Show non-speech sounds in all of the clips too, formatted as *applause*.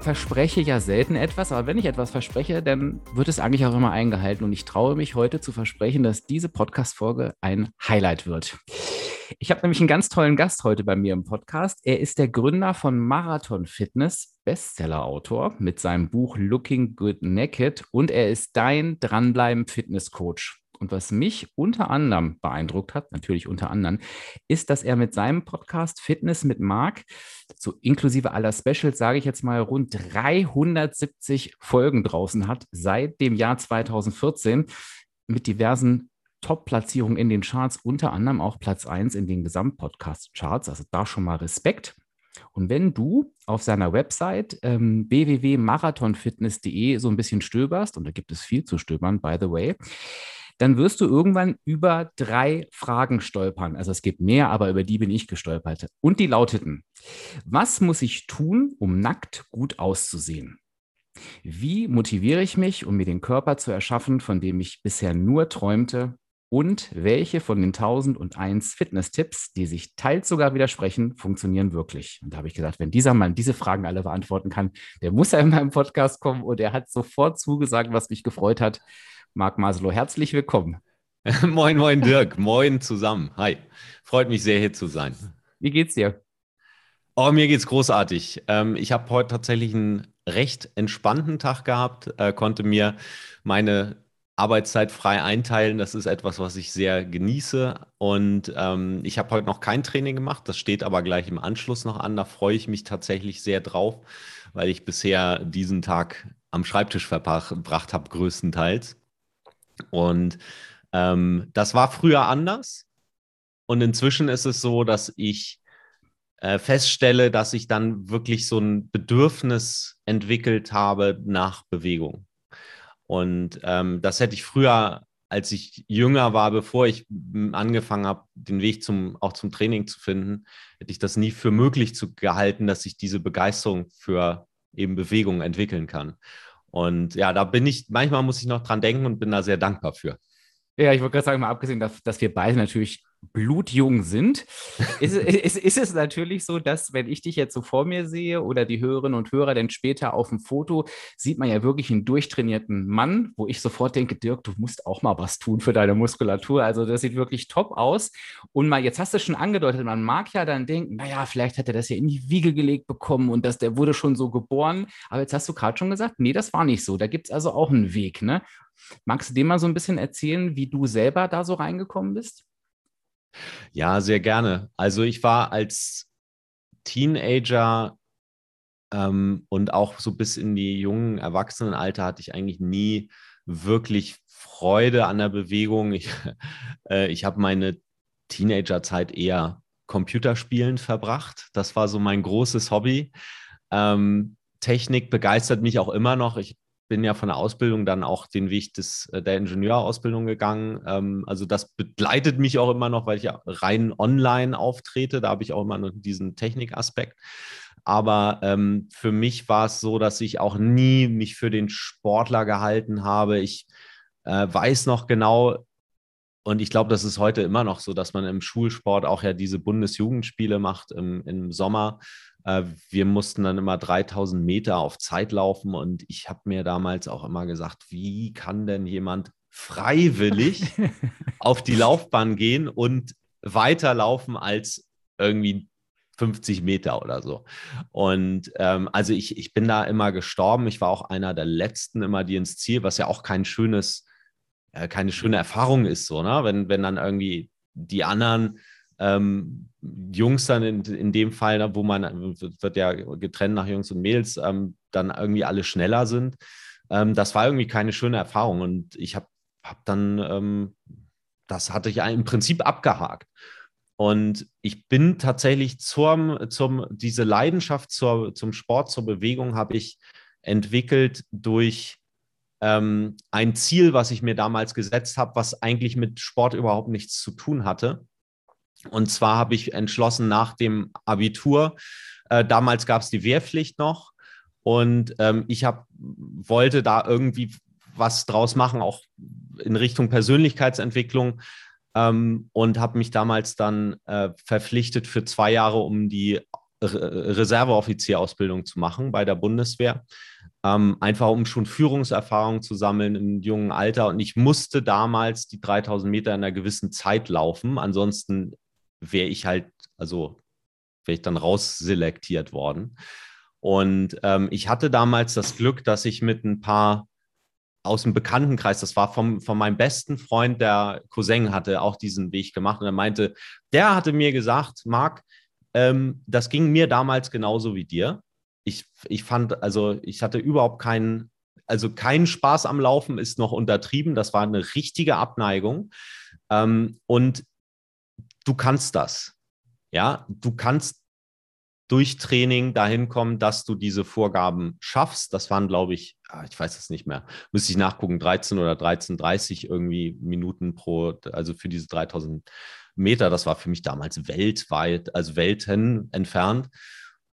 verspreche ja selten etwas, aber wenn ich etwas verspreche, dann wird es eigentlich auch immer eingehalten. Und ich traue mich heute zu versprechen, dass diese Podcast-Folge ein Highlight wird. Ich habe nämlich einen ganz tollen Gast heute bei mir im Podcast. Er ist der Gründer von Marathon Fitness, Bestseller-Autor mit seinem Buch Looking Good Naked und er ist dein Dranbleiben Fitness Coach. Und was mich unter anderem beeindruckt hat, natürlich unter anderem, ist, dass er mit seinem Podcast Fitness mit Marc, so inklusive aller Specials, sage ich jetzt mal, rund 370 Folgen draußen hat seit dem Jahr 2014 mit diversen Top-Platzierungen in den Charts, unter anderem auch Platz 1 in den Gesamtpodcast-Charts. Also da schon mal Respekt. Und wenn du auf seiner Website ähm, www.marathonfitness.de so ein bisschen stöberst, und da gibt es viel zu stöbern, by the way, dann wirst du irgendwann über drei Fragen stolpern. Also es gibt mehr, aber über die bin ich gestolpert. Und die lauteten, was muss ich tun, um nackt gut auszusehen? Wie motiviere ich mich, um mir den Körper zu erschaffen, von dem ich bisher nur träumte? Und welche von den 1001 Fitness-Tipps, die sich teils sogar widersprechen, funktionieren wirklich? Und da habe ich gesagt, wenn dieser Mann diese Fragen alle beantworten kann, der muss ja in meinem Podcast kommen und er hat sofort zugesagt, was mich gefreut hat. Marc Maslow, herzlich willkommen. *laughs* moin, moin, Dirk. moin zusammen. Hi. Freut mich sehr, hier zu sein. Wie geht's dir? Oh, mir geht's großartig. Ähm, ich habe heute tatsächlich einen recht entspannten Tag gehabt, äh, konnte mir meine Arbeitszeit frei einteilen. Das ist etwas, was ich sehr genieße. Und ähm, ich habe heute noch kein Training gemacht. Das steht aber gleich im Anschluss noch an. Da freue ich mich tatsächlich sehr drauf, weil ich bisher diesen Tag am Schreibtisch verbracht habe, größtenteils. Und ähm, das war früher anders. Und inzwischen ist es so, dass ich äh, feststelle, dass ich dann wirklich so ein Bedürfnis entwickelt habe nach Bewegung. Und ähm, das hätte ich früher, als ich jünger war, bevor ich angefangen habe, den Weg zum, auch zum Training zu finden, hätte ich das nie für möglich zu, gehalten, dass ich diese Begeisterung für eben Bewegung entwickeln kann. Und ja, da bin ich, manchmal muss ich noch dran denken und bin da sehr dankbar für. Ja, ich wollte gerade sagen, mal abgesehen, dass, dass wir beide natürlich blutjung sind, ist, ist, ist, es natürlich so, dass wenn ich dich jetzt so vor mir sehe oder die Hörerinnen und Hörer dann später auf dem Foto, sieht man ja wirklich einen durchtrainierten Mann, wo ich sofort denke, Dirk, du musst auch mal was tun für deine Muskulatur. Also das sieht wirklich top aus. Und mal, jetzt hast du schon angedeutet, man mag ja dann denken, naja, vielleicht hat er das ja in die Wiege gelegt bekommen und das, der wurde schon so geboren. Aber jetzt hast du gerade schon gesagt, nee, das war nicht so. Da gibt es also auch einen Weg. Ne? Magst du dem mal so ein bisschen erzählen, wie du selber da so reingekommen bist? Ja, sehr gerne. Also ich war als Teenager ähm, und auch so bis in die jungen Erwachsenenalter hatte ich eigentlich nie wirklich Freude an der Bewegung. Ich, *laughs* äh, ich habe meine Teenagerzeit eher Computerspielen verbracht. Das war so mein großes Hobby. Ähm, Technik begeistert mich auch immer noch. Ich bin ja von der Ausbildung dann auch den Weg des, äh, der Ingenieurausbildung gegangen. Ähm, also das begleitet mich auch immer noch, weil ich ja rein online auftrete. Da habe ich auch immer noch diesen Technikaspekt. Aber ähm, für mich war es so, dass ich auch nie mich für den Sportler gehalten habe. Ich äh, weiß noch genau, und ich glaube, das ist heute immer noch so, dass man im Schulsport auch ja diese Bundesjugendspiele macht im, im Sommer. Äh, wir mussten dann immer 3000 Meter auf Zeit laufen und ich habe mir damals auch immer gesagt, wie kann denn jemand freiwillig *laughs* auf die Laufbahn gehen und weiterlaufen als irgendwie 50 Meter oder so. Und ähm, also ich, ich bin da immer gestorben. Ich war auch einer der letzten immer, die ins Ziel, was ja auch kein schönes, äh, keine schöne Erfahrung ist, so, ne? Wenn, wenn dann irgendwie die anderen ähm, Jungs dann in, in dem Fall, ne, wo man wird ja getrennt nach Jungs und Mädels, ähm, dann irgendwie alle schneller sind. Ähm, das war irgendwie keine schöne Erfahrung und ich habe hab dann, ähm, das hatte ich im Prinzip abgehakt. Und ich bin tatsächlich zum, zum diese Leidenschaft zur, zum Sport, zur Bewegung habe ich entwickelt durch ähm, ein Ziel, was ich mir damals gesetzt habe, was eigentlich mit Sport überhaupt nichts zu tun hatte. Und zwar habe ich entschlossen nach dem Abitur, äh, damals gab es die Wehrpflicht noch und ähm, ich hab, wollte da irgendwie was draus machen, auch in Richtung Persönlichkeitsentwicklung ähm, und habe mich damals dann äh, verpflichtet für zwei Jahre, um die Re Reserveoffizierausbildung zu machen bei der Bundeswehr. Ähm, einfach um schon Führungserfahrung zu sammeln im jungen Alter. Und ich musste damals die 3000 Meter in einer gewissen Zeit laufen. Ansonsten wäre ich halt, also wäre ich dann rausselektiert worden. Und ähm, ich hatte damals das Glück, dass ich mit ein paar aus dem Bekanntenkreis, das war vom, von meinem besten Freund, der Cousin hatte auch diesen Weg gemacht und er meinte, der hatte mir gesagt, Marc, ähm, das ging mir damals genauso wie dir. Ich, ich fand, also ich hatte überhaupt keinen, also keinen Spaß am Laufen ist noch untertrieben. Das war eine richtige Abneigung. Ähm, und du kannst das. Ja, du kannst durch Training dahin kommen, dass du diese Vorgaben schaffst. Das waren, glaube ich, ah, ich weiß es nicht mehr, müsste ich nachgucken, 13 oder 13,30 irgendwie Minuten pro, also für diese 3000 Meter. Das war für mich damals weltweit, also Welten entfernt.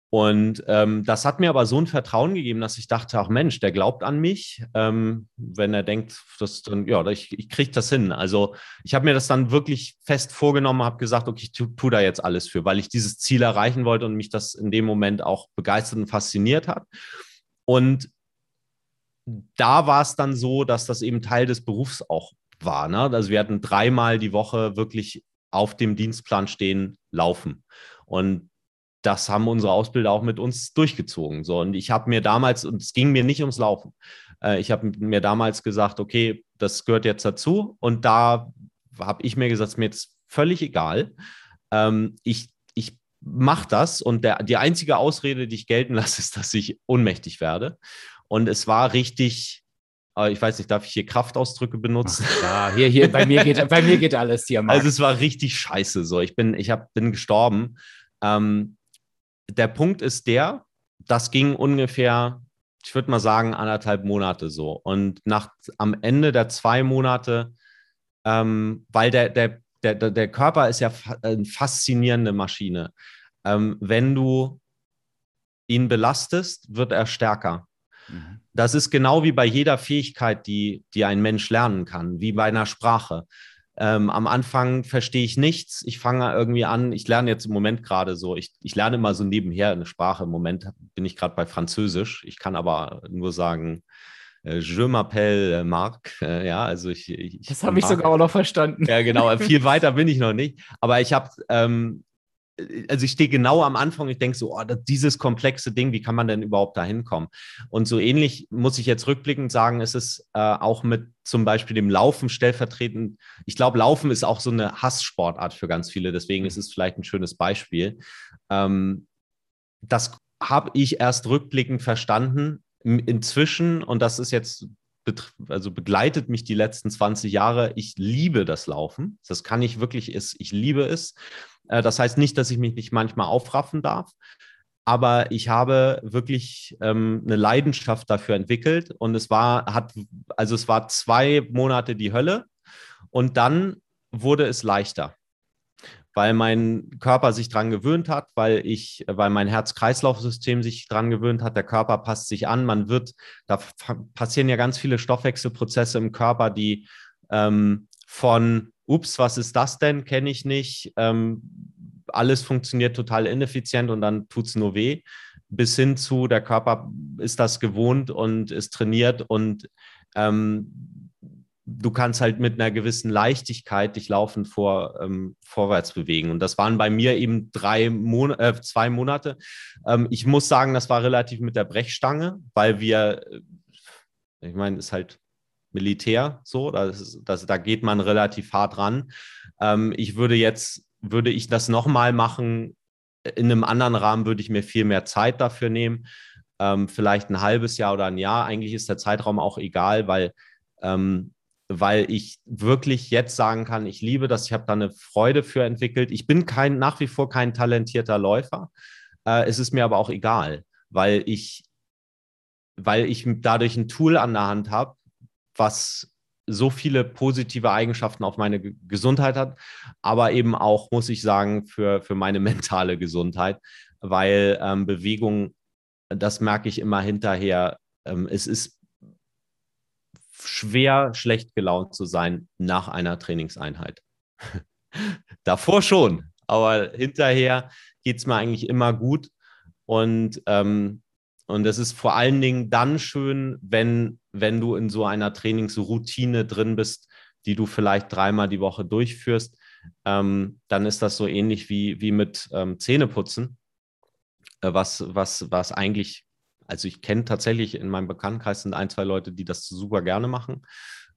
Und ähm, das hat mir aber so ein Vertrauen gegeben, dass ich dachte, ach Mensch, der glaubt an mich, ähm, wenn er denkt, dass dann, ja, ich, ich kriege das hin. Also ich habe mir das dann wirklich fest vorgenommen, habe gesagt, okay, ich tue tu da jetzt alles für, weil ich dieses Ziel erreichen wollte und mich das in dem Moment auch begeistert und fasziniert hat. Und da war es dann so, dass das eben Teil des Berufs auch war. Ne? Also wir hatten dreimal die Woche wirklich auf dem Dienstplan stehen, laufen. Und das haben unsere Ausbilder auch mit uns durchgezogen. So, und ich habe mir damals, und es ging mir nicht ums Laufen, äh, ich habe mir damals gesagt, okay, das gehört jetzt dazu. Und da habe ich mir gesagt, es ist mir jetzt völlig egal. Ähm, ich ich mache das und der, die einzige Ausrede, die ich gelten lasse, *laughs* ist, dass ich ohnmächtig werde. Und es war richtig, äh, ich weiß nicht, darf ich hier Kraftausdrücke benutzen? Ja, hier, hier, bei mir geht, bei mir geht alles hier. *laughs* Marc. Also es war richtig scheiße. So, ich bin, ich hab, bin gestorben. Ähm, der Punkt ist der, das ging ungefähr, ich würde mal sagen, anderthalb Monate so. Und nach am Ende der zwei Monate, ähm, weil der, der, der, der Körper ist ja eine faszinierende Maschine. Ähm, wenn du ihn belastest, wird er stärker. Mhm. Das ist genau wie bei jeder Fähigkeit, die, die ein Mensch lernen kann, wie bei einer Sprache. Ähm, am Anfang verstehe ich nichts. Ich fange irgendwie an. Ich lerne jetzt im Moment gerade so. Ich, ich lerne immer so nebenher eine Sprache. Im Moment bin ich gerade bei Französisch. Ich kann aber nur sagen, äh, Je m'appelle Marc. *laughs* Äh, ja, also ich. ich das habe ich sogar auch noch verstanden. Ja, genau. Viel *laughs* weiter bin ich noch nicht. Aber ich habe ähm, also ich stehe genau am Anfang, ich denke so, oh, dieses komplexe Ding, wie kann man denn überhaupt da hinkommen? Und so ähnlich muss ich jetzt rückblickend sagen, ist es äh, auch mit zum Beispiel dem Laufen stellvertretend. Ich glaube, Laufen ist auch so eine Hasssportart für ganz viele, deswegen ist es vielleicht ein schönes Beispiel. Ähm, das habe ich erst rückblickend verstanden. Inzwischen, und das ist jetzt also begleitet mich die letzten 20 Jahre. Ich liebe das Laufen. Das kann ich wirklich, ich liebe es. Äh, das heißt nicht, dass ich mich nicht manchmal aufraffen darf, aber ich habe wirklich ähm, eine Leidenschaft dafür entwickelt und es war, hat, also es war zwei Monate die Hölle und dann wurde es leichter, weil mein Körper sich dran gewöhnt hat, weil ich, weil mein Herz-Kreislauf-System sich dran gewöhnt hat, der Körper passt sich an, man wird, da passieren ja ganz viele Stoffwechselprozesse im Körper, die ähm, von ups, was ist das denn? Kenne ich nicht. Ähm, alles funktioniert total ineffizient und dann tut es nur weh. Bis hin zu, der Körper ist das gewohnt und ist trainiert und ähm, du kannst halt mit einer gewissen Leichtigkeit dich laufend vor, ähm, vorwärts bewegen. Und das waren bei mir eben drei Mon äh, zwei Monate. Ähm, ich muss sagen, das war relativ mit der Brechstange, weil wir, äh, ich meine, ist halt Militär, so, das, das, da geht man relativ hart ran. Ähm, ich würde jetzt, würde ich das nochmal machen, in einem anderen Rahmen würde ich mir viel mehr Zeit dafür nehmen. Ähm, vielleicht ein halbes Jahr oder ein Jahr. Eigentlich ist der Zeitraum auch egal, weil, ähm, weil ich wirklich jetzt sagen kann, ich liebe das, ich habe da eine Freude für entwickelt. Ich bin kein, nach wie vor kein talentierter Läufer. Äh, es ist mir aber auch egal, weil ich, weil ich dadurch ein Tool an der Hand habe, was so viele positive Eigenschaften auf meine Gesundheit hat, aber eben auch, muss ich sagen, für, für meine *laughs* mentale Gesundheit, weil ähm, Bewegung, das merke ich immer hinterher, ähm, es ist schwer, schlecht gelaunt zu sein nach einer Trainingseinheit. *laughs* Davor schon, aber hinterher geht es mir eigentlich immer gut. Und, ähm, und das ist vor allen Dingen dann schön, wenn, wenn du in so einer Trainingsroutine drin bist, die du vielleicht dreimal die Woche durchführst. Ähm, dann ist das so ähnlich wie, wie mit ähm, Zähneputzen, äh, was, was, was eigentlich, also ich kenne tatsächlich in meinem Bekanntenkreis sind ein, zwei Leute, die das super gerne machen.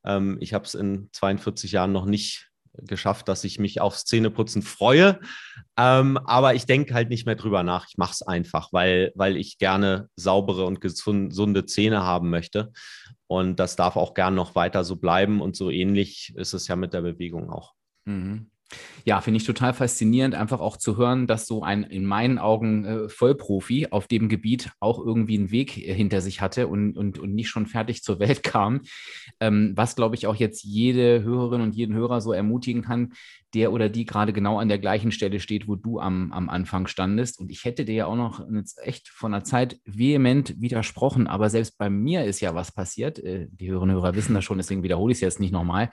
Ähm, ich habe es in 42 Jahren noch nicht geschafft, dass ich mich aufs Zähneputzen freue. Ähm, aber ich denke halt nicht mehr drüber nach. Ich mache es einfach, weil, weil ich gerne saubere und gesunde Zähne haben möchte. Und das darf auch gern noch weiter so bleiben. Und so ähnlich ist es ja mit der Bewegung auch. Mhm. Ja, finde ich total faszinierend, einfach auch zu hören, dass so ein in meinen Augen äh, Vollprofi auf dem Gebiet auch irgendwie einen Weg äh, hinter sich hatte und, und, und nicht schon fertig zur Welt *laughs* kam. Ähm, was, glaube ich, auch jetzt jede Hörerin und jeden Hörer so ermutigen kann, der oder die gerade genau an der gleichen Stelle steht, wo du am, am Anfang standest. Und ich hätte dir ja auch noch echt von der Zeit vehement widersprochen, aber selbst bei mir ist ja was passiert. Äh, die Hörerinnen und Hörer wissen das schon, deswegen wiederhole ich es jetzt nicht nochmal.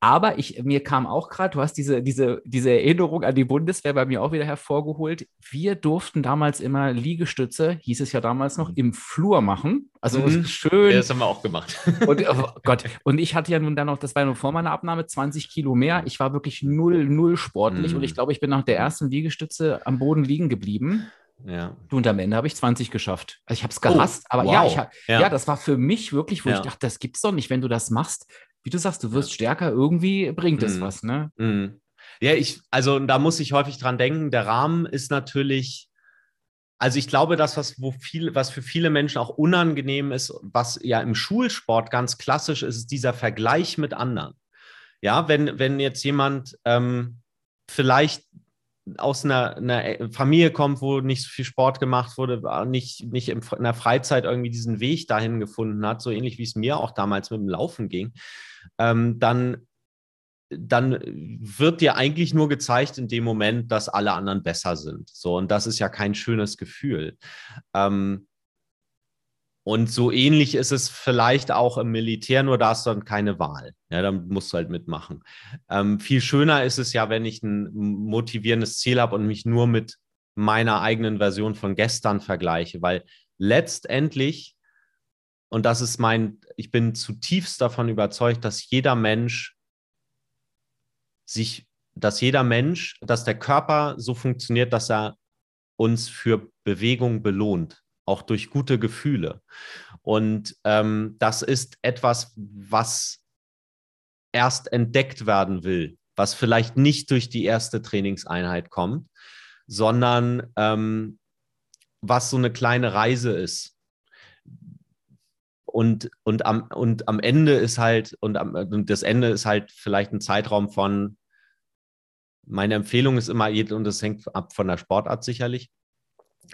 Aber ich, mir kam auch gerade, du hast diese, diese, diese Erinnerung an die Bundeswehr bei mir auch wieder hervorgeholt. Wir durften damals immer Liegestütze, hieß es ja damals noch, im Flur machen. Also mhm. schön. Ja, das haben wir auch gemacht. *laughs* Und oh Gott, und ich hatte ja nun dann noch, das war nur vor meiner Abnahme, 20 Kilo mehr. Ich war wirklich null, null sportlich mhm. und ich glaube, ich bin nach der ersten Liegestütze am Boden liegen geblieben. Ja. Und am Ende habe ich 20 geschafft. Also ich habe es gehasst, oh, aber wow. ja, ich, ja, ja. das war für mich wirklich, wo ja. ich dachte, das gibt's doch nicht, wenn du das machst wie du sagst, du wirst stärker, irgendwie bringt es mhm. was, ne? Mhm. Ja, ich, also da muss ich häufig dran denken, der Rahmen ist natürlich, also ich glaube, das, was, wo viel, was für viele Menschen auch unangenehm ist, was ja im Schulsport ganz klassisch ist, ist dieser Vergleich mit anderen. Ja, wenn, wenn jetzt jemand ähm, vielleicht aus einer, einer, Familie kommt, wo nicht so viel Sport gemacht wurde, nicht, nicht in der Freizeit irgendwie diesen Weg dahin gefunden hat, so ähnlich wie es mir auch damals mit dem Laufen ging, ähm, dann, dann wird dir eigentlich nur gezeigt in dem Moment, dass alle anderen besser sind. So, und das ist ja kein schönes Gefühl. Ähm, und so ähnlich ist es vielleicht auch im Militär, nur da hast du dann keine Wahl. Ja, dann musst du halt mitmachen. Ähm, viel schöner ist es ja, wenn ich ein motivierendes Ziel habe und mich nur mit meiner eigenen Version von gestern vergleiche, weil letztendlich, und das ist mein, ich bin zutiefst davon überzeugt, dass jeder Mensch sich, dass jeder Mensch, dass der Körper so funktioniert, dass er uns für Bewegung belohnt auch durch gute Gefühle. Und ähm, das ist etwas, was erst entdeckt werden will, was vielleicht nicht durch die erste Trainingseinheit kommt, sondern ähm, was so eine kleine Reise ist. Und, und, am, und am Ende ist halt, und, am, und das Ende ist halt vielleicht ein Zeitraum von, meine Empfehlung ist immer, und das hängt ab von der Sportart sicherlich,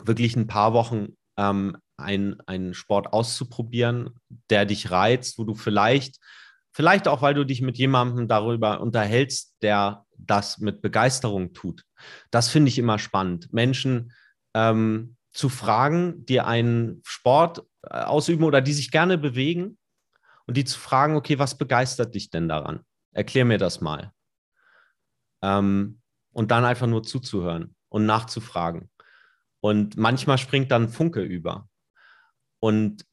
wirklich ein paar Wochen ähm, einen Sport auszuprobieren, der dich reizt, wo du vielleicht, vielleicht auch, weil du dich mit jemandem darüber unterhältst, der das mit Begeisterung tut. Das finde ich immer spannend. Menschen ähm, zu fragen, die einen Sport äh, ausüben oder die sich gerne bewegen und die zu fragen, okay, was begeistert dich denn daran? Erklär mir das mal. Ähm, und dann einfach nur zuzuhören und nachzufragen. Und manchmal springt dann Funke über. Und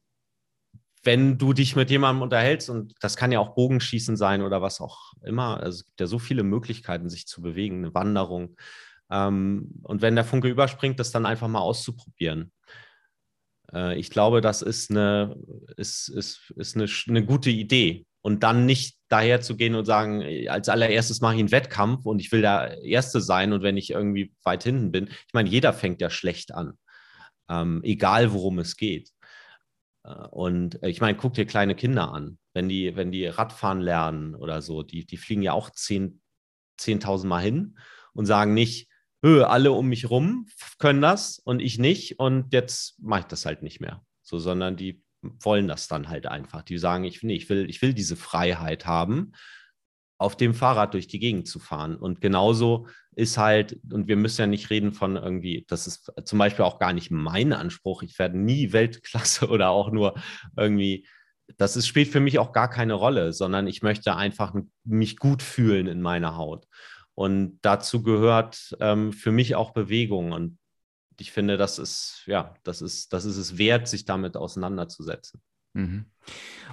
wenn du dich mit jemandem unterhältst, und das kann ja auch Bogenschießen sein oder was auch immer, also es gibt ja so viele Möglichkeiten, sich zu bewegen, eine Wanderung. Ähm, und wenn der Funke überspringt, das dann einfach mal auszuprobieren. Äh, ich glaube, das ist eine, ist, ist, ist eine, eine gute Idee und dann nicht daher zu gehen und sagen, als allererstes mache ich einen Wettkampf und ich will der Erste sein und wenn ich irgendwie weit hinten bin. Ich meine, jeder fängt ja schlecht an, ähm, egal worum es geht. Äh, und ich meine, guck dir kleine Kinder an, wenn die, wenn die Radfahren lernen oder so, die, die fliegen ja auch 10.000 10 Mal hin und sagen nicht, alle um mich rum können das und ich nicht und jetzt mache ich das halt nicht mehr. So, sondern die wollen das dann halt einfach. Die sagen, ich, nee, ich, will, ich will diese Freiheit haben, auf dem Fahrrad durch die Gegend zu fahren. Und genauso ist halt, und wir müssen ja nicht reden von irgendwie, das ist zum Beispiel auch gar nicht mein Anspruch. Ich werde nie Weltklasse *laughs* oder auch nur irgendwie, das ist, spielt für mich auch gar keine Rolle, sondern ich möchte einfach mich gut fühlen in meiner Haut. Und dazu gehört ähm, für mich auch Bewegung. Und ich finde, das ist, ja, das ist, das ist es wert, sich damit auseinanderzusetzen. Mhm.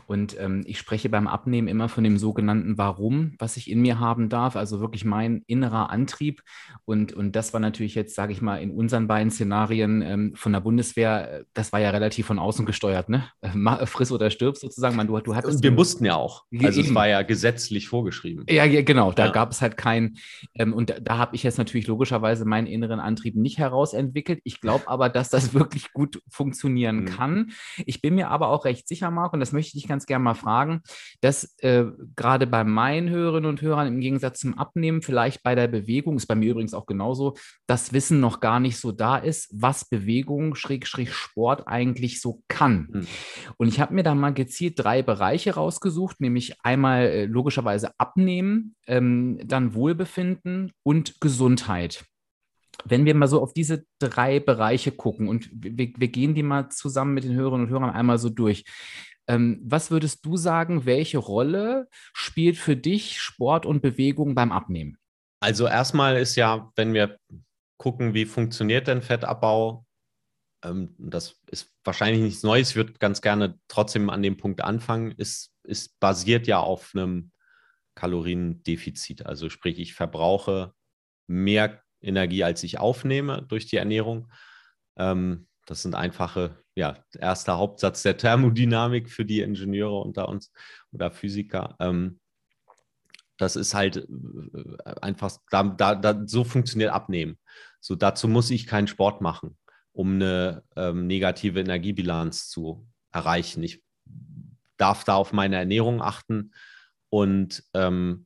Und ähm, ich spreche beim Abnehmen immer von dem sogenannten Warum, was ich in mir haben darf, also wirklich mein innerer Antrieb. Und, und das war natürlich jetzt, sage ich mal, in unseren beiden Szenarien ähm, von der Bundeswehr, äh, das war ja relativ von außen gesteuert, ne? Äh, friss oder stirb sozusagen. Man, du, du hattest und wir mussten ja auch. Also eben. es war ja gesetzlich vorgeschrieben. Ja, ja genau. Da ja. gab es halt kein, ähm, und da, da habe ich jetzt natürlich logischerweise meinen inneren Antrieb nicht herausentwickelt. Ich glaube aber, dass das *laughs* wirklich gut funktionieren mhm. kann. Ich bin mir aber auch recht sicher, Marc, und das möchte ich dich ganz gerne mal fragen, dass äh, gerade bei meinen Hörerinnen und Hörern im Gegensatz zum Abnehmen, vielleicht bei der Bewegung, ist bei mir übrigens auch genauso, das Wissen noch gar nicht so da ist, was Bewegung, Schrägstrich Sport eigentlich so kann. Mhm. Und ich habe mir da mal gezielt drei Bereiche rausgesucht, nämlich einmal äh, logischerweise Abnehmen, ähm, dann Wohlbefinden und Gesundheit wenn wir mal so auf diese drei Bereiche gucken und wir, wir, gehen die mal zusammen mit den Hörerinnen und Hörern einmal so durch. Ähm, was würdest du sagen, welche Rolle spielt für dich Sport und Bewegung beim Abnehmen? Also erstmal ist ja, wenn wir gucken, wie funktioniert denn Fettabbau, ähm, das ist wahrscheinlich nichts Neues, ich würde ganz gerne trotzdem an dem Punkt anfangen, ist, ist basiert ja auf einem Kaloriendefizit. Also sprich, ich verbrauche mehr Energie, als ich aufnehme durch die Ernährung. Ähm, das sind einfache, ja, erster Hauptsatz der Thermodynamik für die Ingenieure unter uns oder Physiker. Ähm, das ist halt äh, einfach, da, da, da, so funktioniert Abnehmen. So dazu muss ich keinen Sport machen, um eine ähm, negative Energiebilanz zu erreichen. Ich darf da auf meine Ernährung achten und ähm,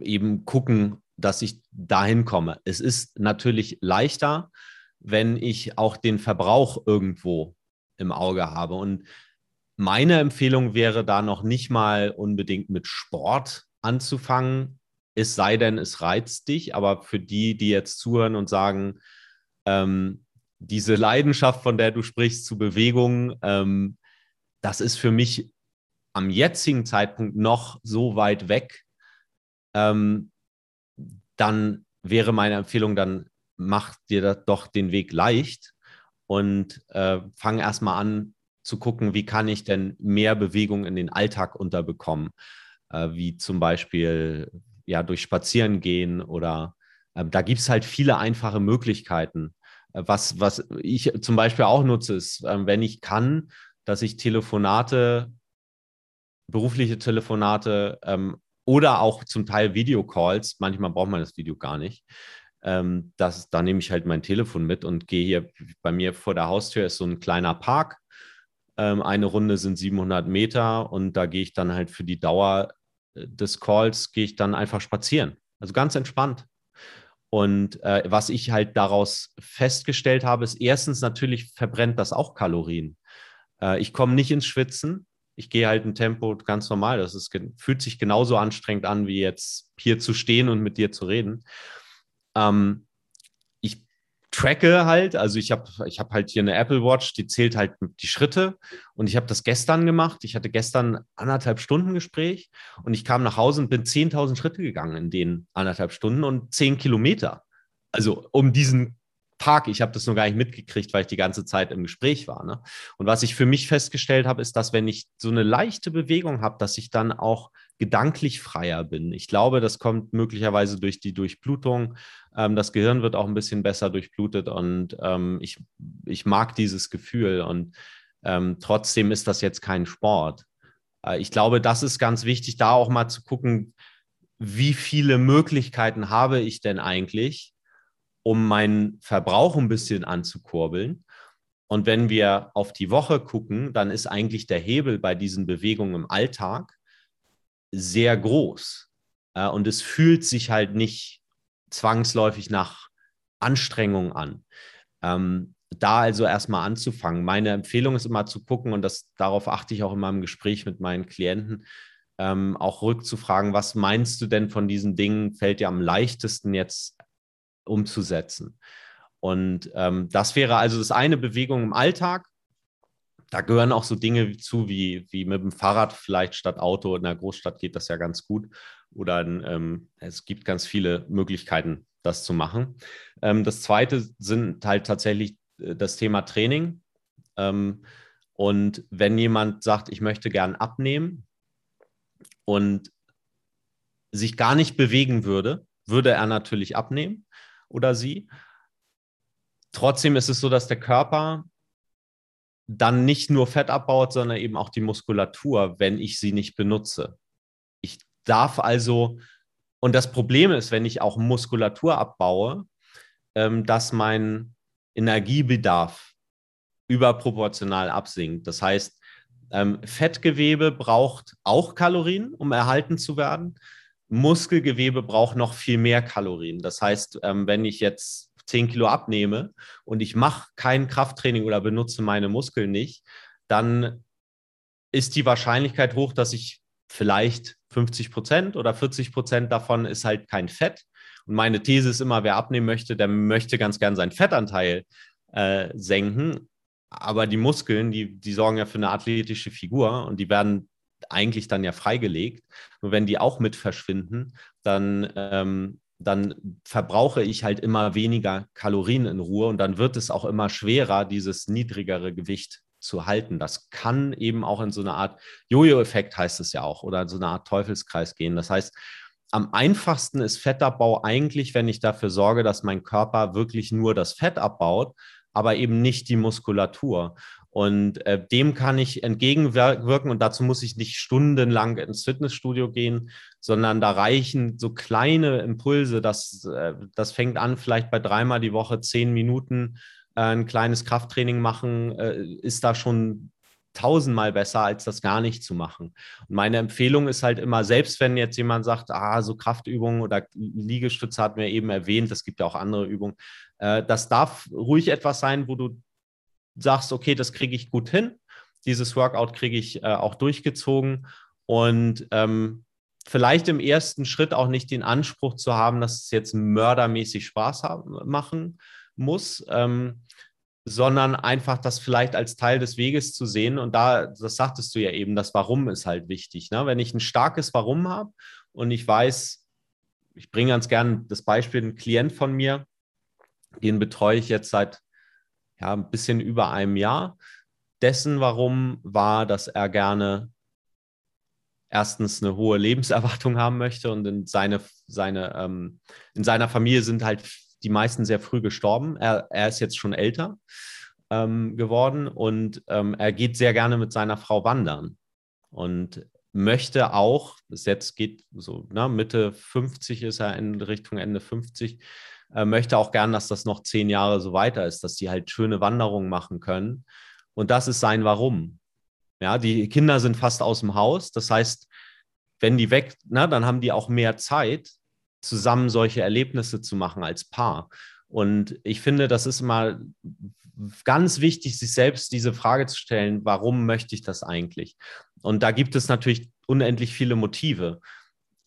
eben gucken, dass ich dahin komme. Es ist natürlich leichter, wenn ich auch den Verbrauch irgendwo im Auge habe. Und meine Empfehlung wäre da noch nicht mal unbedingt mit Sport anzufangen, es sei denn, es reizt dich. Aber für die, die jetzt zuhören und sagen, ähm, diese Leidenschaft, von der du sprichst, zu Bewegung, ähm, das ist für mich am jetzigen Zeitpunkt noch so weit weg, ähm, dann wäre meine Empfehlung, dann mach dir das doch den Weg leicht und äh, fang erstmal an zu gucken, wie kann ich denn mehr Bewegung in den Alltag unterbekommen, äh, wie zum Beispiel ja durch Spazieren gehen oder äh, da gibt es halt viele einfache Möglichkeiten. Äh, was, was ich zum Beispiel auch nutze, ist, ähm, wenn ich kann, dass ich Telefonate, berufliche Telefonate ähm, oder auch zum Teil Videocalls. Manchmal braucht man das Video gar nicht. Ähm, das, da nehme ich halt mein Telefon mit und gehe hier bei mir vor der Haustür ist so ein kleiner Park. Ähm, eine Runde sind 700 Meter und da gehe ich dann halt für die Dauer äh, des Calls gehe ich dann einfach spazieren. Also ganz entspannt. Und äh, was ich halt daraus festgestellt habe, ist erstens natürlich verbrennt das auch Kalorien. Äh, ich komme nicht ins Schwitzen ich gehe halt ein Tempo ganz normal. Das ist, fühlt sich genauso anstrengend an, wie jetzt hier zu stehen und mit dir zu reden. Ähm, ich tracke halt, also ich habe ich hab halt hier eine Apple Watch, die zählt halt die Schritte und ich habe das gestern gemacht. Ich hatte gestern anderthalb Stunden Gespräch und ich kam nach Hause und bin 10.000 Schritte gegangen in den anderthalb Stunden und 10 Kilometer. Also um diesen Tag. Ich habe das nur gar nicht mitgekriegt, weil ich die ganze Zeit im Gespräch war. Ne? Und was ich für mich festgestellt habe, ist, dass wenn ich so eine leichte Bewegung habe, dass ich dann auch gedanklich freier bin. Ich glaube, das kommt möglicherweise durch die Durchblutung. Ähm, das Gehirn wird auch ein bisschen besser durchblutet und ähm, ich, ich mag dieses Gefühl. Und ähm, trotzdem ist das jetzt kein Sport. Äh, ich glaube, das ist ganz wichtig, da auch mal zu gucken, wie viele Möglichkeiten habe ich denn eigentlich, um meinen Verbrauch ein bisschen anzukurbeln. Und wenn wir auf die Woche gucken, dann ist eigentlich der Hebel bei diesen Bewegungen im Alltag sehr groß. Und es fühlt sich halt nicht zwangsläufig nach Anstrengung an. Ähm, da also erstmal anzufangen. Meine Empfehlung ist immer zu gucken, und das, darauf achte ich auch in meinem Gespräch mit meinen Klienten, ähm, auch rückzufragen, was meinst du denn von diesen Dingen, fällt dir am leichtesten jetzt umzusetzen? Und ähm, das wäre also das eine Bewegung im Alltag. Da gehören auch so Dinge zu, wie, wie mit dem Fahrrad vielleicht statt Auto. In der Großstadt geht das ja ganz gut. Oder ähm, es gibt ganz viele Möglichkeiten, das zu machen. Ähm, das zweite sind halt tatsächlich äh, das Thema Training. Ähm, und wenn jemand sagt, ich möchte gern abnehmen und sich gar nicht bewegen würde, würde er natürlich abnehmen oder sie. Trotzdem ist es so, dass der Körper dann nicht nur Fett abbaut, sondern eben auch die Muskulatur, wenn ich sie nicht benutze. Ich darf also, und das Problem ist, wenn ich auch Muskulatur abbaue, ähm, dass mein Energiebedarf überproportional absinkt. Das heißt, ähm, Fettgewebe braucht auch Kalorien, um erhalten zu werden. Muskelgewebe braucht noch viel mehr Kalorien. Das heißt, ähm, wenn ich jetzt 10 Kilo abnehme und ich mache kein Krafttraining oder benutze meine Muskeln nicht, dann ist die Wahrscheinlichkeit hoch, dass ich vielleicht 50 Prozent oder 40 Prozent davon ist halt kein Fett. Und meine These ist immer, wer abnehmen möchte, der möchte ganz gern seinen Fettanteil äh, senken. Aber die Muskeln, die, die sorgen ja für eine athletische Figur und die werden eigentlich dann ja freigelegt. Nur wenn die auch mit verschwinden, dann ähm, dann verbrauche ich halt immer weniger Kalorien in Ruhe und dann wird es auch immer schwerer, dieses niedrigere Gewicht zu halten. Das kann eben auch in so eine Art Jojo-Effekt heißt es ja auch oder in so eine Art Teufelskreis gehen. Das heißt, am einfachsten ist Fettabbau eigentlich, wenn ich dafür sorge, dass mein Körper wirklich nur das Fett abbaut, aber eben nicht die Muskulatur. Und äh, dem kann ich entgegenwirken und dazu muss ich nicht stundenlang ins Fitnessstudio gehen, sondern da reichen so kleine Impulse. Das, äh, das fängt an, vielleicht bei dreimal die Woche zehn Minuten äh, ein kleines Krafttraining machen, äh, ist da schon tausendmal besser, als das gar nicht zu machen. Und meine Empfehlung ist halt immer, selbst wenn jetzt jemand sagt, ah, so Kraftübungen oder Liegestütze hat mir eben erwähnt, es gibt ja auch andere Übungen, äh, das darf ruhig etwas sein, wo du sagst, okay, das kriege ich gut hin, dieses Workout kriege ich äh, auch durchgezogen und ähm, vielleicht im ersten Schritt auch nicht den Anspruch zu haben, dass es jetzt mördermäßig Spaß haben, machen muss, ähm, sondern einfach das vielleicht als Teil des Weges zu sehen. Und da, das sagtest du ja eben, das Warum ist halt wichtig. Ne? Wenn ich ein starkes Warum habe und ich weiß, ich bringe ganz gern das Beispiel, ein Klient von mir, den betreue ich jetzt seit ja, ein bisschen über einem Jahr. Dessen Warum war, dass er gerne erstens eine hohe Lebenserwartung haben möchte und in, seine, seine, ähm, in seiner Familie sind halt die meisten sehr früh gestorben. Er, er ist jetzt schon älter ähm, geworden und ähm, er geht sehr gerne mit seiner Frau wandern und möchte auch, bis jetzt geht so ne, Mitte 50 ist er in Richtung Ende 50, äh, möchte auch gern, dass das noch zehn Jahre so weiter ist, dass die halt schöne Wanderungen machen können. Und das ist sein Warum. Ja, die Kinder sind fast aus dem Haus. Das heißt, wenn die weg, na, dann haben die auch mehr Zeit, zusammen solche Erlebnisse zu machen als Paar. Und ich finde, das ist immer ganz wichtig, sich selbst diese Frage zu stellen, warum möchte ich das eigentlich? Und da gibt es natürlich unendlich viele Motive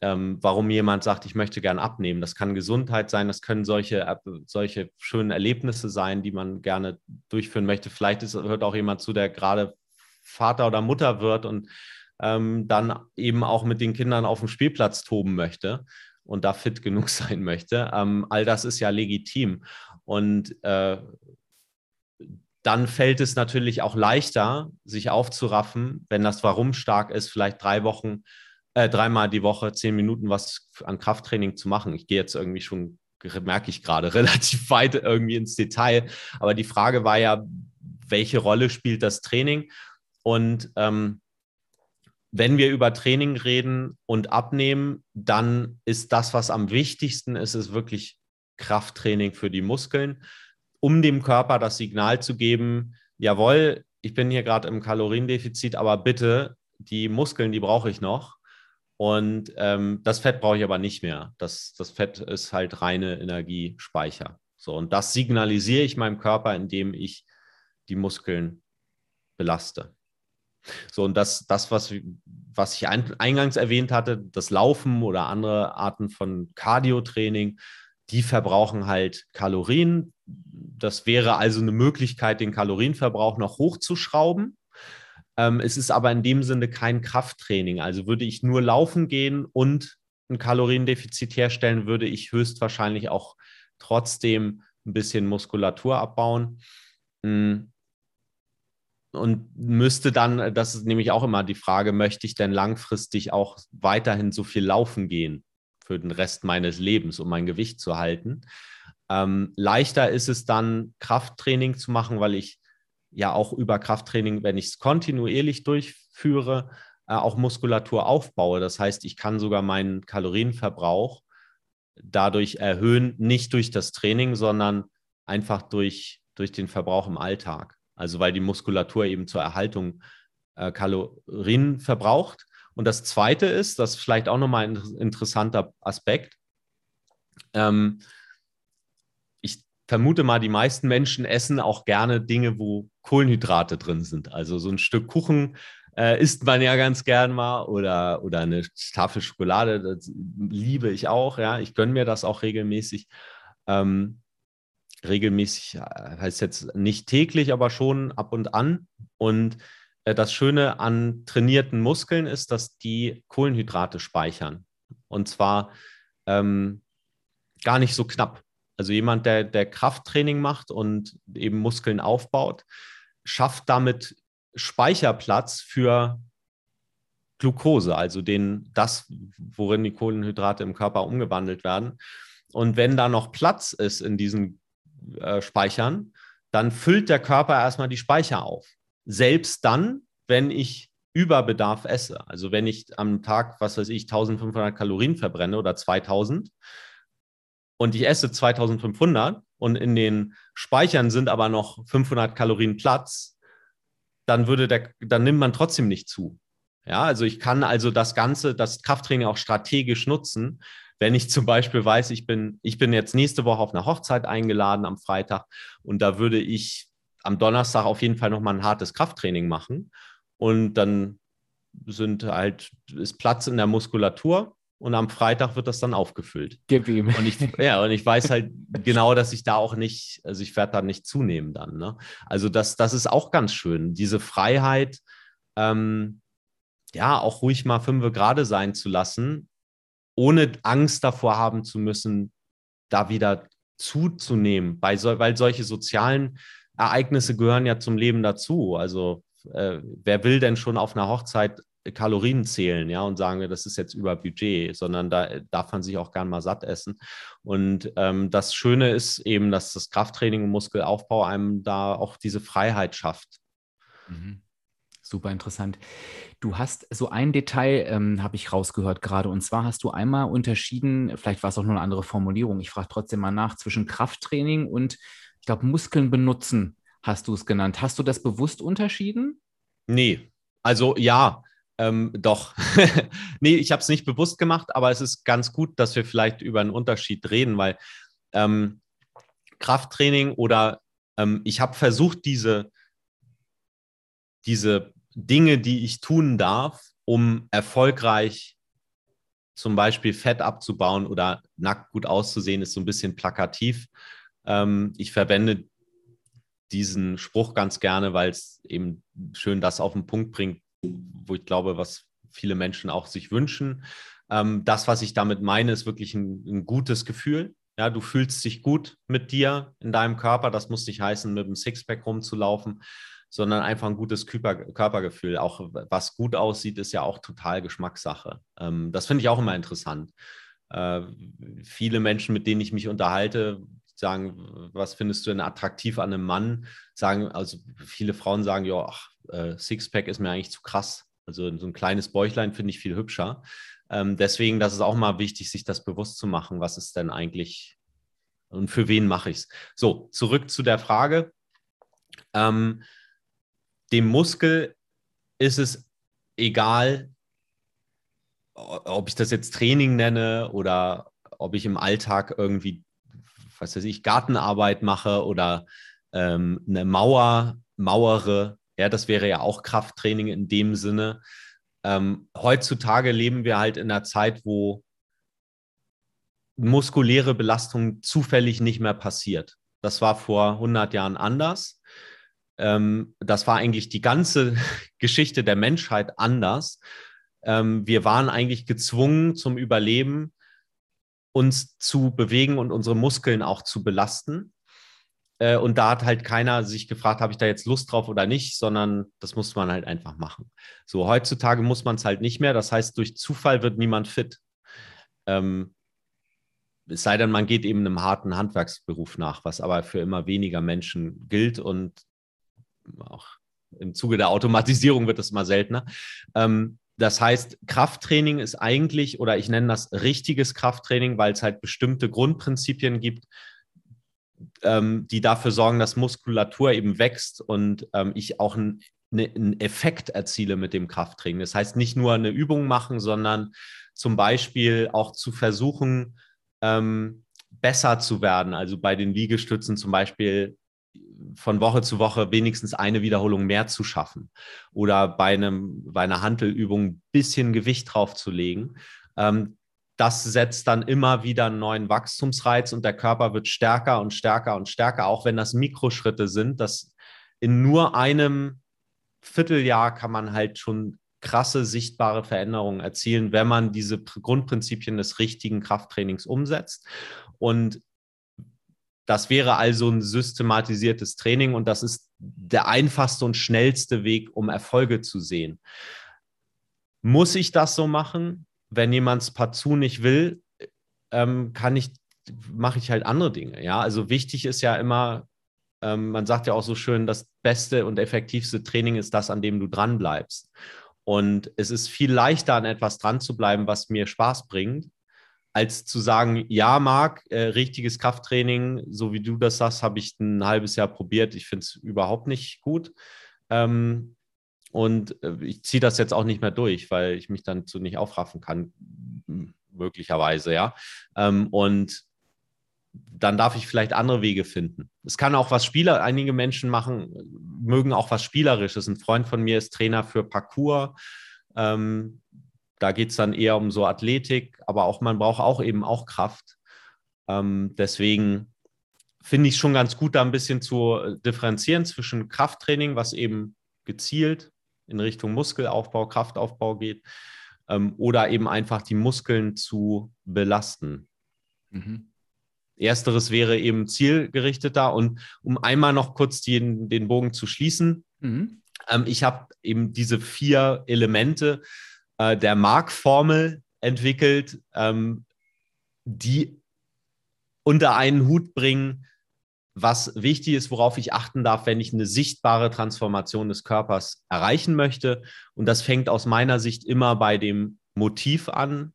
ähm, warum jemand sagt, ich möchte gern abnehmen. Das kann Gesundheit sein, das können solche, solche schönen Erlebnisse sein, die man gerne durchführen möchte. Vielleicht ist, hört auch jemand zu, der gerade Vater oder Mutter wird und ähm, dann eben auch mit den Kindern auf dem Spielplatz toben möchte und da fit genug *laughs* sein möchte. Ähm, all das ist ja legitim. Und äh, dann fällt es natürlich auch leichter, sich aufzuraffen, wenn das Warum stark ist, vielleicht drei Wochen äh, dreimal die Woche zehn Minuten was an Krafttraining zu machen. Ich gehe jetzt irgendwie schon, merke ich gerade, *laughs* relativ weit irgendwie ins Detail. Aber die Frage war ja, welche Rolle spielt das Training? Und ähm, wenn wir über Training reden und abnehmen, dann ist das, was am wichtigsten ist, ist wirklich Krafttraining für die Muskeln, um dem Körper das Signal zu geben, jawohl, ich bin hier gerade im Kaloriendefizit, aber bitte, die Muskeln, die brauche ich noch. Und ähm, das Fett brauche ich aber nicht mehr. Das, das Fett ist halt reine Energiespeicher. So, und das signalisiere ich meinem Körper, indem ich die Muskeln belaste. So, und das, das was, was ich eingangs erwähnt hatte, das Laufen oder andere Arten von Cardio-Training, die verbrauchen halt Kalorien. Das wäre also eine Möglichkeit, den Kalorienverbrauch noch hochzuschrauben. Ähm, es ist aber in dem Sinne kein Krafttraining. Also würde ich nur laufen gehen und ein Kaloriendefizit herstellen, würde ich höchstwahrscheinlich auch trotzdem ein bisschen Muskulatur abbauen. Mm. Und müsste dann, das ist nämlich auch immer die Frage, möchte ich denn langfristig auch weiterhin so viel laufen gehen für den Rest meines Lebens, um mein Gewicht zu halten? Ähm, leichter ist es dann, Krafttraining zu machen, weil ich ja auch über Krafttraining, wenn ich es kontinuierlich durchführe, äh, auch Muskulatur aufbaue. Das heißt, ich kann sogar meinen Kalorienverbrauch dadurch erhöhen, nicht durch das Training, sondern einfach durch, durch den Verbrauch im Alltag. Also weil die Muskulatur eben zur Erhaltung äh, Kalorien verbraucht. Und das Zweite ist, das ist vielleicht auch nochmal ein interessanter Aspekt. Ähm, ich vermute mal, die meisten Menschen essen auch gerne Dinge, wo Kohlenhydrate drin sind. Also so ein Stück Kuchen äh, isst man ja ganz gern mal oder, oder eine Tafel Schokolade, das liebe ich auch, ja. Ich gönne mir das auch regelmäßig. Ähm, regelmäßig äh, heißt jetzt nicht täglich, aber schon ab und an. Und äh, das Schöne an trainierten Muskeln ist, dass die Kohlenhydrate speichern. Und zwar ähm, gar nicht so knapp. Also jemand, der, der Krafttraining macht und eben Muskeln aufbaut, schafft damit Speicherplatz für Glucose, also den, das, worin die Kohlenhydrate im Körper umgewandelt werden. Und wenn da noch Platz ist in diesen äh, Speichern, dann füllt der Körper erstmal die Speicher auf. Selbst dann, wenn ich Überbedarf esse. Also wenn ich am Tag, was weiß ich, 1500 Kalorien verbrenne oder 2000 und ich esse 2500 und in den Speichern sind aber noch 500 Kalorien Platz, dann würde der, dann nimmt man trotzdem nicht zu. Ja, also ich kann also das Ganze, das Krafttraining auch strategisch nutzen. Wenn ich zum Beispiel weiß, ich bin, ich bin jetzt nächste Woche auf eine Hochzeit eingeladen am Freitag und da würde ich am Donnerstag auf jeden Fall nochmal ein hartes Krafttraining machen. Und dann sind halt, ist Platz in der Muskulatur und am Freitag wird das dann aufgefüllt. Gib ihm. Und ich, *laughs* ja, und ich weiß halt genau, dass ich da auch nicht, also ich werde da nicht zunehmen dann. Ne? Also das, das ist auch ganz schön, diese Freiheit, ähm, ja, auch ruhig mal fünf gerade sein zu lassen, ohne Angst davor haben zu müssen, da wieder zuzunehmen, weil, weil solche sozialen Ereignisse gehören ja zum Leben dazu. Also äh, wer will denn schon auf einer Hochzeit Kalorien zählen, ja, und sagen, das ist jetzt über Budget, sondern da darf man sich auch gern mal satt essen. Und ähm, das Schöne ist eben, dass das Krafttraining und Muskelaufbau einem da auch diese Freiheit schafft. Mhm. Super interessant. Du hast so ein Detail, ähm, habe ich rausgehört gerade, und zwar hast du einmal unterschieden, vielleicht war es auch nur eine andere Formulierung, ich frage trotzdem mal nach, zwischen Krafttraining und, ich glaube, Muskeln benutzen, hast du es genannt. Hast du das bewusst unterschieden? Nee, also ja, ähm, doch. *laughs* nee, ich habe es nicht bewusst gemacht, aber es ist ganz gut, dass wir vielleicht über einen Unterschied reden, weil ähm, Krafttraining oder ähm, ich habe versucht, diese, diese Dinge, die ich tun darf, um erfolgreich zum Beispiel Fett abzubauen oder nackt gut auszusehen, ist so ein bisschen plakativ. Ähm, ich verwende diesen Spruch ganz gerne, weil es eben schön das auf den Punkt bringt, wo ich glaube, was viele Menschen auch sich wünschen. Ähm, das, was ich damit meine, ist wirklich ein, ein, gutes Gefühl. Ja, du fühlst dich gut mit dir in deinem Körper. Das muss nicht heißen, mit einem Sixpack rumzulaufen, sondern einfach ein gutes Körper, Körpergefühl. Auch was gut aussieht, ist ja auch total Geschmackssache. Ähm, das finde ich auch immer interessant. Äh, viele Menschen, mit denen ich mich unterhalte, sagen, was findest du denn attraktiv an einem Mann? Sagen, also viele Frauen sagen, ja, äh, Sixpack ist mir eigentlich zu krass. Also so ein kleines Bäuchlein finde ich viel hübscher. Ähm, deswegen, das ist auch mal wichtig, sich das bewusst zu machen, was ist denn eigentlich und für wen mache ich es. So, zurück zu der Frage. Ähm, dem Muskel ist es egal, ob ich das jetzt Training nenne oder ob ich im Alltag irgendwie was weiß ich, Gartenarbeit mache oder ähm, eine Mauer mauere. Ja, das wäre ja auch Krafttraining in dem Sinne. Ähm, heutzutage leben wir halt in einer Zeit, wo muskuläre Belastung zufällig nicht mehr passiert. Das war vor 100 Jahren anders. Ähm, das war eigentlich die ganze *laughs* Geschichte der Menschheit anders. Ähm, wir waren eigentlich gezwungen zum Überleben, uns zu bewegen und unsere Muskeln auch zu belasten. Äh, und da hat halt keiner sich gefragt, habe ich da jetzt Lust drauf oder nicht, sondern das muss man halt einfach machen. So, heutzutage muss man es halt nicht mehr. Das heißt, durch Zufall wird niemand fit. Ähm, es sei denn, man geht eben einem harten Handwerksberuf nach, was aber für immer weniger Menschen gilt und auch im Zuge der Automatisierung wird es immer seltener. Ähm, das heißt, Krafttraining ist eigentlich, oder ich nenne das richtiges Krafttraining, weil es halt bestimmte Grundprinzipien gibt, ähm, die dafür sorgen, dass Muskulatur eben wächst und ähm, ich auch einen, ne, Effekt erziele mit dem Krafttraining. Das heißt, nicht nur eine Übung machen, sondern zum Beispiel auch zu versuchen, ähm, besser zu werden. Also bei den Liegestützen zum Beispiel von Woche zu Woche wenigstens eine Wiederholung mehr zu schaffen oder bei, einem, bei einer Handelübung ein bisschen Gewicht draufzulegen. Ähm, das setzt dann immer wieder einen neuen Wachstumsreiz und der Körper wird stärker und stärker und stärker, auch wenn das Mikroschritte sind. Das in nur einem Vierteljahr kann man halt schon krasse sichtbare Veränderungen erzielen, wenn man diese Grundprinzipien des richtigen Krafttrainings umsetzt. Und das wäre also ein systematisiertes Training und das ist der einfachste und schnellste Weg, um Erfolge zu sehen. Muss ich das so machen? Wenn jemand es partout nicht will, ähm, kann ich, mache ich halt andere Dinge. Ja, also wichtig ist ja immer, ähm, man sagt ja auch so schön, das beste und effektivste Training ist das, an dem du dran bleibst. Und es ist viel leichter, an etwas dran zu bleiben, was mir Spaß bringt, als zu sagen, ja, Marc, äh, richtiges Krafttraining, so wie du das sagst, habe ich ein halbes Jahr probiert. Ich finde es überhaupt nicht gut. Ähm, und äh, ich ziehe das jetzt auch nicht mehr durch, weil ich mich dann zu nicht aufraffen kann, möglicherweise, ja. Ähm, und dann darf ich vielleicht andere Wege finden. Es kann auch was Spieler, einige Menschen machen, mögen auch was Spielerisches. Ein Freund von mir ist Trainer für Parkour. Ähm, da geht es dann eher um so Athletik, aber auch man braucht auch eben auch Kraft. Ähm, deswegen finde ich es schon ganz gut, da ein bisschen zu differenzieren zwischen Krafttraining, was eben gezielt in Richtung Muskelaufbau, Kraftaufbau geht, ähm, oder eben einfach die Muskeln zu belasten. Mhm. Ersteres wäre eben zielgerichteter. Und um einmal noch kurz den, den Bogen zu schließen, mhm. ähm, ich habe eben diese vier Elemente, äh, der Mark-Formel entwickelt, ähm, die unter einen Hut bringen, was wichtig ist, worauf ich achten darf, wenn ich eine sichtbare Transformation des Körpers erreichen möchte. Und das fängt aus meiner Sicht immer bei dem Motiv an.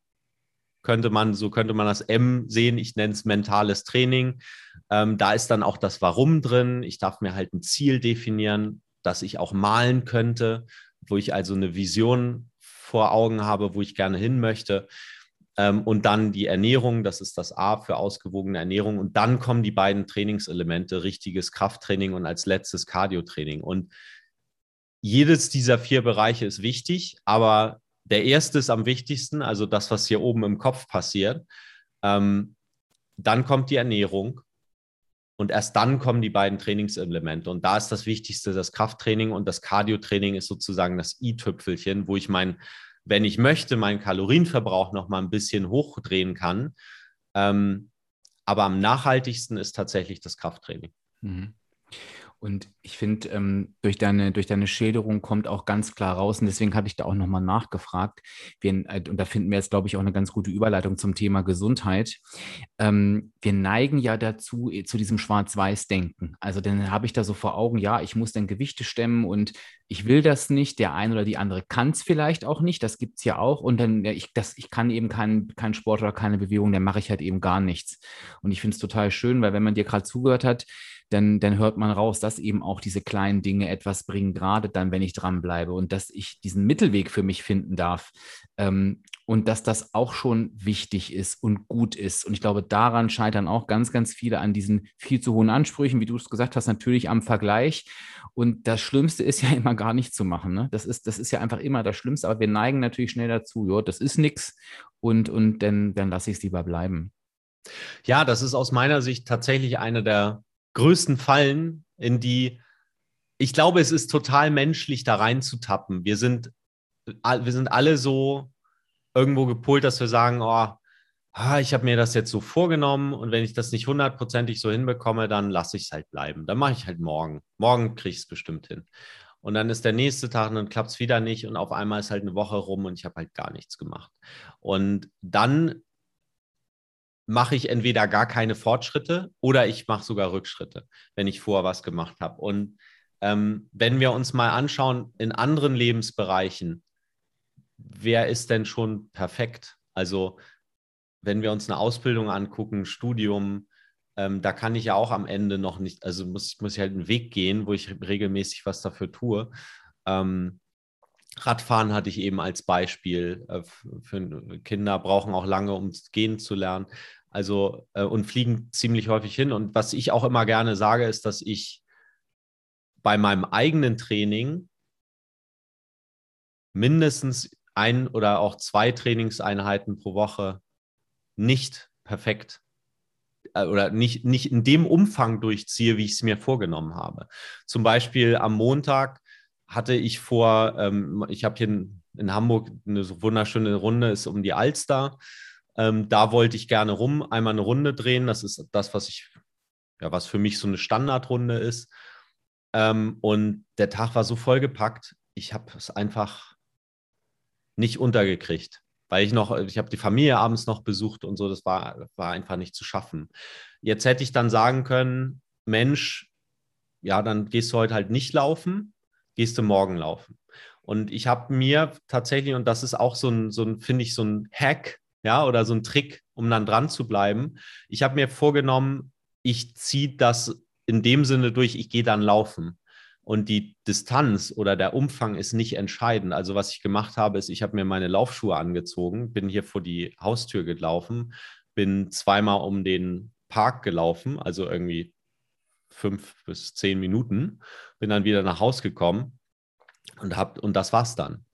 Könnte man, so könnte man das M sehen. Ich nenne es mentales Training. Ähm, da ist dann auch das Warum drin. Ich darf mir halt ein Ziel definieren, das ich auch malen könnte, wo ich also eine Vision vor Augen habe, wo ich gerne hin möchte. Ähm, und dann die Ernährung, das ist das A für ausgewogene Ernährung. Und dann kommen die beiden Trainingselemente, richtiges Krafttraining und als letztes Cardiotraining. Und jedes dieser vier Bereiche ist wichtig, aber der erste ist am wichtigsten, also das, was hier oben im Kopf passiert. Ähm, dann kommt die Ernährung und erst dann kommen die beiden Trainingselemente. Und da ist das Wichtigste das Krafttraining und das Cardiotraining ist sozusagen das i-Tüpfelchen, wo ich mein, wenn ich möchte, meinen Kalorienverbrauch noch mal ein bisschen hochdrehen kann. Ähm, aber am nachhaltigsten ist tatsächlich das Krafttraining. Mhm. Und ich finde, ähm, durch, deine, durch deine Schilderung kommt auch ganz klar raus, und deswegen habe ich da auch nochmal nachgefragt, wir, äh, und da finden wir jetzt, glaube ich, auch eine ganz gute Überleitung zum Thema Gesundheit. Ähm, wir neigen ja dazu, äh, zu diesem Schwarz-Weiß-Denken. Also dann habe ich da so vor Augen, ja, ich muss dann Gewichte stemmen und ich will das nicht, der eine oder die andere kann es vielleicht auch nicht, das gibt es ja auch. Und dann, ja, ich, das, ich kann eben keinen kein Sport oder keine Bewegung, dann mache ich halt eben gar nichts. Und ich finde es total schön, weil wenn man dir gerade zugehört hat, dann, dann hört man raus, dass eben auch diese kleinen Dinge etwas bringen, gerade dann, wenn ich dranbleibe und dass ich diesen Mittelweg für mich finden darf ähm, und dass das auch schon wichtig ist und gut ist. Und ich glaube, daran scheitern auch ganz, ganz viele an diesen viel zu hohen Ansprüchen, wie du es gesagt hast, natürlich am Vergleich. Und das Schlimmste ist ja *laughs* immer gar nicht zu machen. Ne? Das, ist, das ist ja einfach immer das Schlimmste, aber wir neigen natürlich schnell dazu, ja, das ist nichts und, und dann, dann lasse ich es lieber bleiben. Ja, das ist aus meiner Sicht tatsächlich eine der größten Fallen, in die ich glaube, es ist total menschlich, da reinzutappen. Wir sind wir sind alle so irgendwo gepolt, dass wir sagen, oh, ah, ich habe mir das jetzt so vorgenommen und wenn ich das nicht hundertprozentig so hinbekomme, dann lasse ich es halt bleiben. Dann mache ich halt morgen. Morgen kriege ich es bestimmt hin. Und dann ist der nächste Tag und dann klappt es wieder nicht und auf einmal ist halt eine Woche rum und ich habe halt gar nichts gemacht. Und dann mache ich entweder gar keine Fortschritte oder ich mache sogar Rückschritte, wenn ich vorher was gemacht habe. Und ähm, wenn wir uns mal anschauen in anderen Lebensbereichen, wer ist denn schon perfekt? Also wenn wir uns eine Ausbildung angucken, Studium, ähm, da kann ich ja auch am Ende noch nicht, also muss, muss ich halt einen Weg gehen, wo ich regelmäßig was dafür tue. Ähm, Radfahren hatte ich eben als Beispiel. Äh, Kinder brauchen auch lange, um gehen zu lernen. Also äh, und fliegen ziemlich häufig hin. Und was ich auch immer gerne sage, ist, dass ich bei meinem eigenen Training mindestens ein oder auch zwei Trainingseinheiten pro Woche nicht perfekt äh, oder nicht, nicht in dem Umfang durchziehe, wie ich es mir vorgenommen habe. Zum Beispiel am Montag hatte ich vor, ähm, ich habe hier in, Hamburg eine so wunderschöne Runde, ist um die Alster. Ähm, da wollte ich gerne rum, einmal eine Runde drehen. Das ist das, was ich, ja, was für mich so eine Standardrunde ist. Ähm, und der Tag war so vollgepackt, ich habe es einfach nicht untergekriegt, weil ich noch, ich habe die Familie abends noch besucht und so, das war, war einfach nicht zu schaffen. Jetzt hätte ich dann sagen können, Mensch, ja, dann gehst du heute halt nicht laufen, gehst du morgen laufen. Und ich habe mir tatsächlich, und das ist auch so ein, so ein finde ich, so ein Hack, ja, oder so ein Trick, um dann dran zu bleiben. Ich habe mir vorgenommen, ich ziehe das in dem Sinne durch, ich gehe dann laufen. Und die Distanz oder der Umfang ist nicht entscheidend. Also was ich gemacht habe, ist, ich habe mir meine Laufschuhe angezogen, bin hier vor die Haustür gelaufen, bin zweimal um den Park gelaufen, also irgendwie fünf bis zehn Minuten, bin dann wieder nach Hause gekommen und hab, und das war's dann.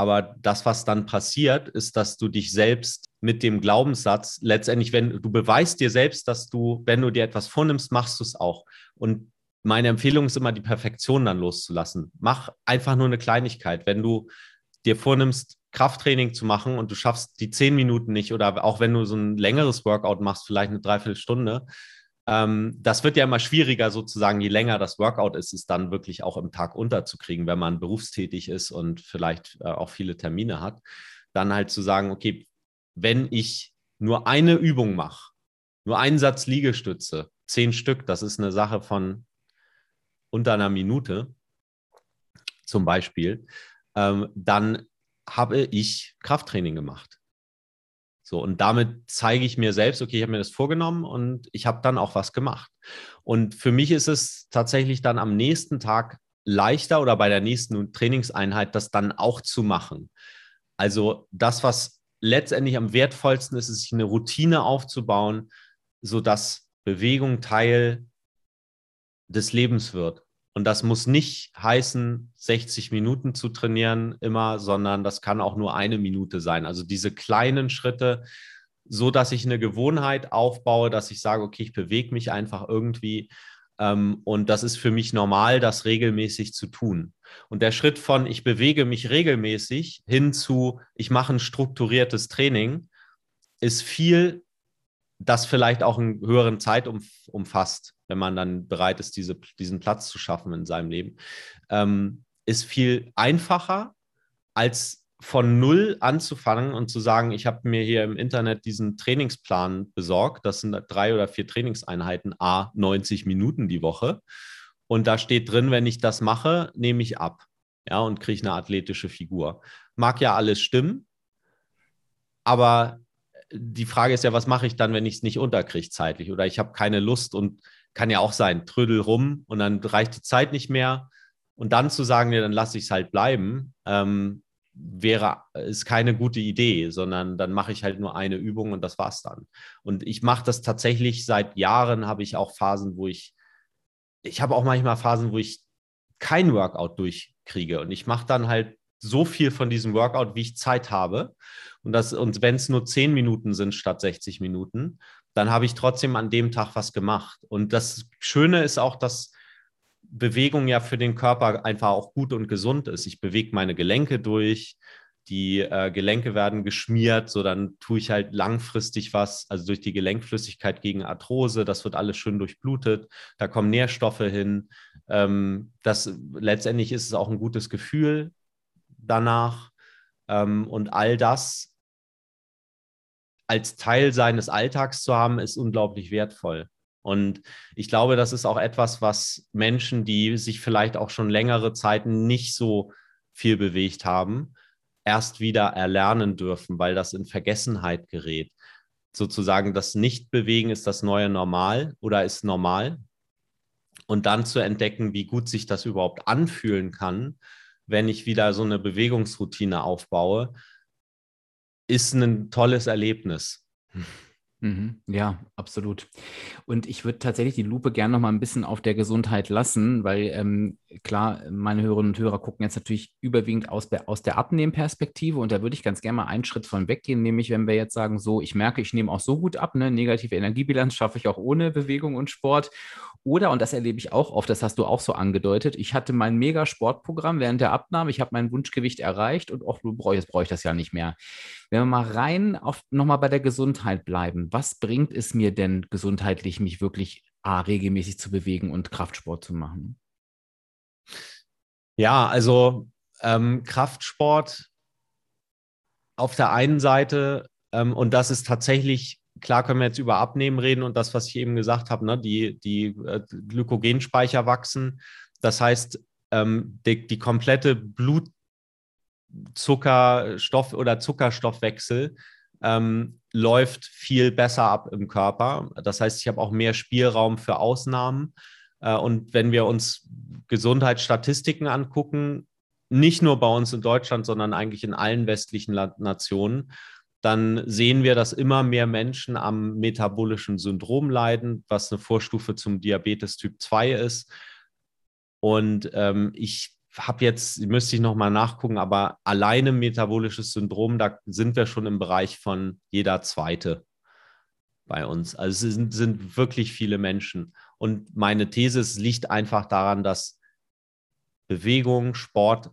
Aber das, was dann passiert, ist, dass du dich selbst mit dem Glaubenssatz letztendlich, wenn du beweist dir selbst, dass du, wenn du dir etwas vornimmst, machst du es auch. Und meine Empfehlung ist immer, die Perfektion dann loszulassen. Mach einfach nur eine Kleinigkeit. Wenn du dir vornimmst, Krafttraining zu machen und du schaffst die zehn Minuten nicht oder auch wenn du so ein längeres Workout machst, vielleicht eine Dreiviertelstunde, ähm, das wird ja immer schwieriger sozusagen, je länger das Workout ist, es dann wirklich auch im Tag unterzukriegen, wenn man berufstätig ist und vielleicht äh, auch viele Termine hat. Dann halt zu sagen, okay, wenn ich nur eine Übung mache, nur einen Satz Liegestütze, zehn Stück, das ist eine Sache von unter einer Minute zum Beispiel, ähm, dann habe ich Krafttraining gemacht. So, und damit zeige ich mir selbst, okay, ich habe mir das vorgenommen und ich habe dann auch was gemacht. Und für mich ist es tatsächlich dann am nächsten Tag leichter oder bei der nächsten Trainingseinheit das dann auch zu machen. Also das, was letztendlich am wertvollsten ist, ist sich eine Routine aufzubauen, sodass Bewegung Teil des Lebens wird. Und das muss nicht heißen, 60 Minuten zu trainieren immer, sondern das kann auch nur eine Minute sein. Also diese kleinen Schritte, so dass ich eine Gewohnheit aufbaue, dass ich sage, okay, ich bewege mich einfach irgendwie. Ähm, und das ist für mich normal, das regelmäßig zu tun. Und der Schritt von ich bewege mich regelmäßig hin zu ich mache ein strukturiertes Training ist viel, das vielleicht auch einen höheren Zeit umfasst wenn man dann bereit ist, diese, diesen Platz zu schaffen in seinem Leben, ähm, ist viel einfacher, als von null anzufangen und zu sagen, ich habe mir hier im Internet diesen Trainingsplan besorgt. Das sind drei oder vier Trainingseinheiten, a 90 Minuten die Woche. Und da steht drin, wenn ich das mache, nehme ich ab. Ja, und kriege eine athletische Figur. Mag ja alles stimmen, aber die Frage ist ja, was mache ich dann, wenn ich es nicht unterkriege zeitlich oder ich habe keine Lust und kann ja auch sein, trödel rum und dann reicht die Zeit nicht mehr. Und dann zu sagen, ja, dann lasse ich es halt bleiben, ähm, wäre, ist keine gute Idee, sondern dann mache ich halt nur eine Übung und das war's dann. Und ich mache das tatsächlich seit Jahren, habe ich auch Phasen, wo ich, ich habe auch manchmal Phasen, wo ich kein Workout durchkriege und ich mache dann halt so viel von diesem Workout, wie ich Zeit habe. Und, und wenn es nur zehn Minuten sind statt 60 Minuten, dann habe ich trotzdem an dem Tag was gemacht. Und das Schöne ist auch, dass Bewegung ja für den Körper einfach auch gut und gesund ist. Ich bewege meine Gelenke durch, die äh, Gelenke werden geschmiert, so dann tue ich halt langfristig was, also durch die Gelenkflüssigkeit gegen Arthrose, das wird alles schön durchblutet, da kommen Nährstoffe hin. Ähm, das letztendlich ist es auch ein gutes Gefühl danach ähm, und all das als Teil seines Alltags zu haben, ist unglaublich wertvoll. Und ich glaube, das ist auch etwas, was Menschen, die sich vielleicht auch schon längere Zeiten nicht so viel bewegt haben, erst wieder erlernen dürfen, weil das in Vergessenheit gerät. Sozusagen das Nichtbewegen ist das neue Normal oder ist normal. Und dann zu entdecken, wie gut sich das überhaupt anfühlen kann, wenn ich wieder so eine Bewegungsroutine aufbaue, ist ein tolles Erlebnis. Mhm. Ja, absolut. Und ich würde tatsächlich die Lupe gerne noch mal ein bisschen auf der Gesundheit lassen, weil ähm, klar, meine Hörerinnen und Hörer gucken jetzt natürlich überwiegend aus der, aus der Abnehmperspektive und da würde ich ganz gerne mal einen Schritt von weggehen, nämlich wenn wir jetzt sagen, so, ich merke, ich nehme auch so gut ab, ne, negative Energiebilanz schaffe ich auch ohne Bewegung und Sport oder, und das erlebe ich auch oft, das hast du auch so angedeutet, ich hatte mein Mega-Sportprogramm während der Abnahme, ich habe mein Wunschgewicht erreicht und auch, jetzt brauche ich das ja nicht mehr. Wenn wir mal rein auf nochmal bei der Gesundheit bleiben, was bringt es mir denn gesundheitlich, mich wirklich A, regelmäßig zu bewegen und Kraftsport zu machen? Ja, also ähm, Kraftsport auf der einen Seite, ähm, und das ist tatsächlich klar können wir jetzt über Abnehmen reden und das, was ich eben gesagt habe, ne, die, die äh, Glykogenspeicher wachsen. Das heißt, ähm, die, die komplette Blutzuckerstoff- oder Zuckerstoffwechsel ähm, läuft viel besser ab im Körper. Das heißt, ich habe auch mehr Spielraum für Ausnahmen. Äh, und wenn wir uns Gesundheitsstatistiken angucken, nicht nur bei uns in Deutschland, sondern eigentlich in allen westlichen Nationen, dann sehen wir, dass immer mehr Menschen am metabolischen Syndrom leiden, was eine Vorstufe zum Diabetes Typ 2 ist. Und ähm, ich habe jetzt, müsste ich nochmal nachgucken, aber alleine metabolisches Syndrom, da sind wir schon im Bereich von jeder Zweite bei uns. Also es sind, sind wirklich viele Menschen. Und meine These es liegt einfach daran, dass Bewegung, Sport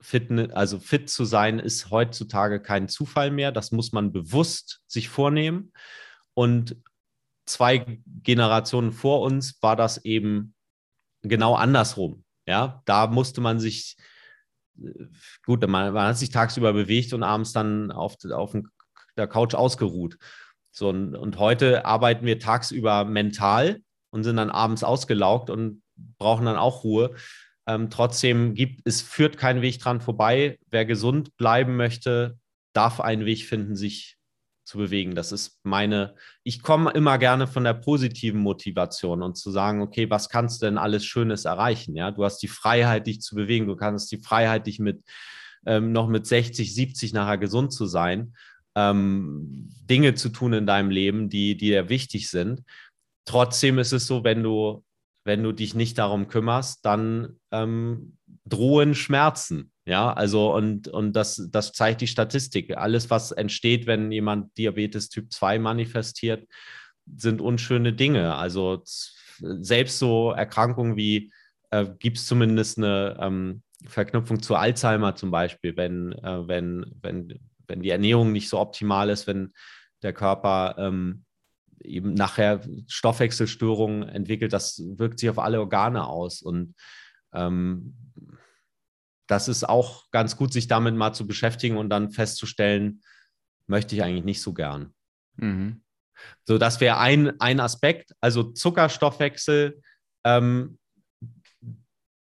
Fitness, also fit zu sein, ist heutzutage kein Zufall mehr. Das muss man bewusst sich vornehmen. Und zwei Generationen vor uns war das eben genau andersrum. Ja, da musste man sich, gut, man, man hat sich tagsüber bewegt und abends dann auf, auf der Couch ausgeruht. So, und, und heute arbeiten wir tagsüber mental und sind dann abends ausgelaugt und brauchen dann auch Ruhe. Ähm, trotzdem gibt es führt kein Weg dran vorbei. Wer gesund bleiben möchte, darf einen Weg finden, sich zu bewegen. Das ist meine, ich komme immer gerne von der positiven Motivation und zu sagen, okay, was kannst du denn alles Schönes erreichen? Ja, du hast die Freiheit, dich zu bewegen. Du kannst die Freiheit, dich mit ähm, noch mit 60, 70 nachher gesund zu sein, ähm, Dinge zu tun in deinem Leben, die, die dir wichtig sind. Trotzdem ist es so, wenn du wenn du dich nicht darum kümmerst, dann ähm, drohen Schmerzen. Ja, also und, und das, das zeigt die Statistik. Alles, was entsteht, wenn jemand Diabetes Typ 2 manifestiert, sind unschöne Dinge. Also selbst so Erkrankungen wie äh, gibt es zumindest eine ähm, Verknüpfung zu Alzheimer zum Beispiel, wenn, äh, wenn, wenn, wenn die Ernährung nicht so optimal ist, wenn der Körper ähm, eben nachher Stoffwechselstörungen entwickelt, das wirkt sich auf alle Organe aus. Und ähm, das ist auch ganz gut, sich damit mal zu beschäftigen und dann festzustellen, möchte ich eigentlich nicht so gern. Mhm. So, das wäre ein, ein Aspekt. Also Zuckerstoffwechsel ähm,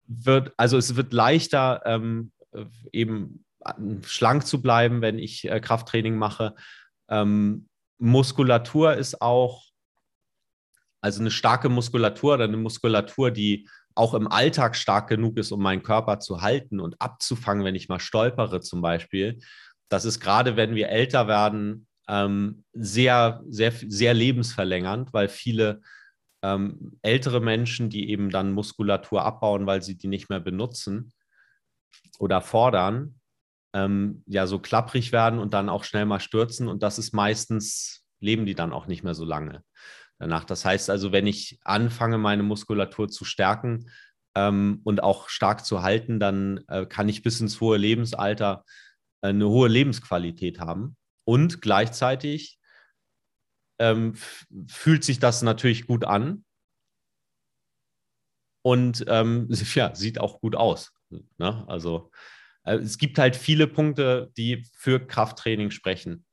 wird, also es wird leichter, ähm, eben schlank zu bleiben, wenn ich äh, Krafttraining mache. Ähm, Muskulatur ist auch, also eine starke Muskulatur oder eine Muskulatur, die auch im Alltag stark genug ist, um meinen Körper zu halten und abzufangen, wenn ich mal stolpere zum Beispiel. Das ist gerade, wenn wir älter werden, ähm, sehr, sehr, sehr lebensverlängernd, weil viele ähm, ältere Menschen, die eben dann Muskulatur abbauen, weil sie die nicht mehr benutzen oder fordern, ähm, ja so klapprig werden und dann auch schnell mal stürzen. Und das ist meistens, leben die dann auch nicht mehr so lange danach. Das heißt also, wenn ich anfange, meine Muskulatur zu stärken ähm, und auch stark zu halten, dann äh, kann ich bis ins hohe Lebensalter äh, eine hohe Lebensqualität haben. Und gleichzeitig ähm, fühlt sich das natürlich gut an und ähm, *laughs* ja, sieht auch gut aus. Ne? Also es gibt halt viele Punkte, die für Krafttraining sprechen.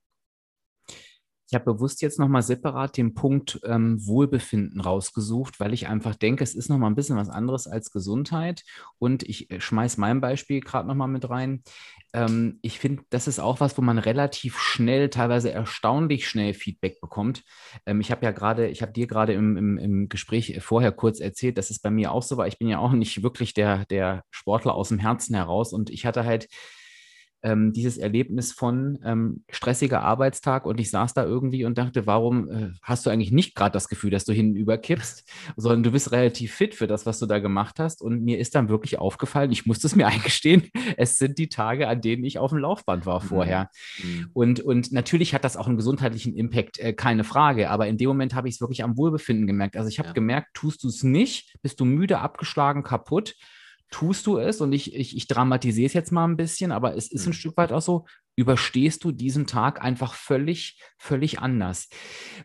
Ich habe bewusst jetzt nochmal separat den Punkt ähm, Wohlbefinden rausgesucht, weil ich einfach denke, es ist nochmal ein bisschen was anderes als Gesundheit. Und ich äh, schmeiß mein Beispiel gerade nochmal mit rein. Ähm, ich finde, das ist auch was, wo man relativ schnell, teilweise erstaunlich schnell Feedback bekommt. Ähm, ich habe ja gerade, ich habe dir gerade im, im, im, Gespräch vorher kurz erzählt, dass es bei mir auch so war. Ich bin ja auch nicht wirklich der, der Sportler aus dem Herzen heraus und ich hatte halt ähm, dieses Erlebnis von ähm, stressiger Arbeitstag und ich saß da irgendwie und dachte, warum äh, hast du eigentlich nicht gerade das Gefühl, dass du hinüber kippst, *laughs* sondern du bist relativ fit für das, was du da gemacht hast. Und mir ist dann wirklich aufgefallen, ich musste es mir *laughs* eingestehen, es sind die Tage, an denen ich auf dem Laufband war vorher. Mhm. Und, und natürlich hat das auch einen gesundheitlichen Impact, äh, keine Frage, aber in dem Moment habe ich es wirklich am Wohlbefinden gemerkt. Also ich habe ja. gemerkt, tust du es nicht, bist du müde, abgeschlagen, kaputt tust du es, und ich, ich, ich dramatisiere es jetzt mal ein bisschen, aber es ist ein mhm. Stück weit auch so, überstehst du diesen Tag einfach völlig, völlig anders.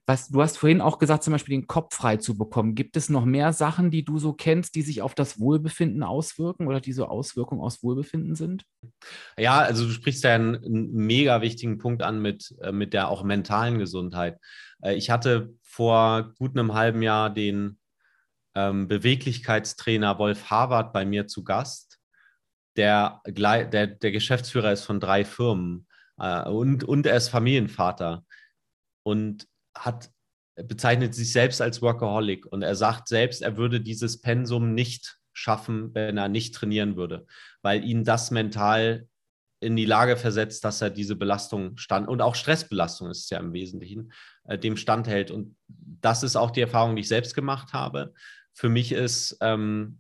Was, du hast vorhin auch gesagt, zum Beispiel den Kopf frei zu bekommen. Gibt es noch mehr Sachen, die du so kennst, die sich auf das Wohlbefinden auswirken oder die so Auswirkungen aus Wohlbefinden sind? Ja, also du sprichst ja einen, einen mega wichtigen Punkt an mit, äh, mit der auch mentalen Gesundheit. Äh, ich hatte vor gut einem halben Jahr den ähm, Beweglichkeitstrainer Wolf Harvard bei mir zu Gast. Der, der, der Geschäftsführer ist von drei Firmen äh, und, und er ist Familienvater und hat bezeichnet sich selbst als Workaholic und er sagt selbst, er würde dieses Pensum nicht schaffen, wenn er nicht trainieren würde, weil ihn das mental in die Lage versetzt, dass er diese Belastung stand und auch Stressbelastung ist es ja im Wesentlichen, äh, dem standhält. Und das ist auch die Erfahrung, die ich selbst gemacht habe für mich ist, ähm,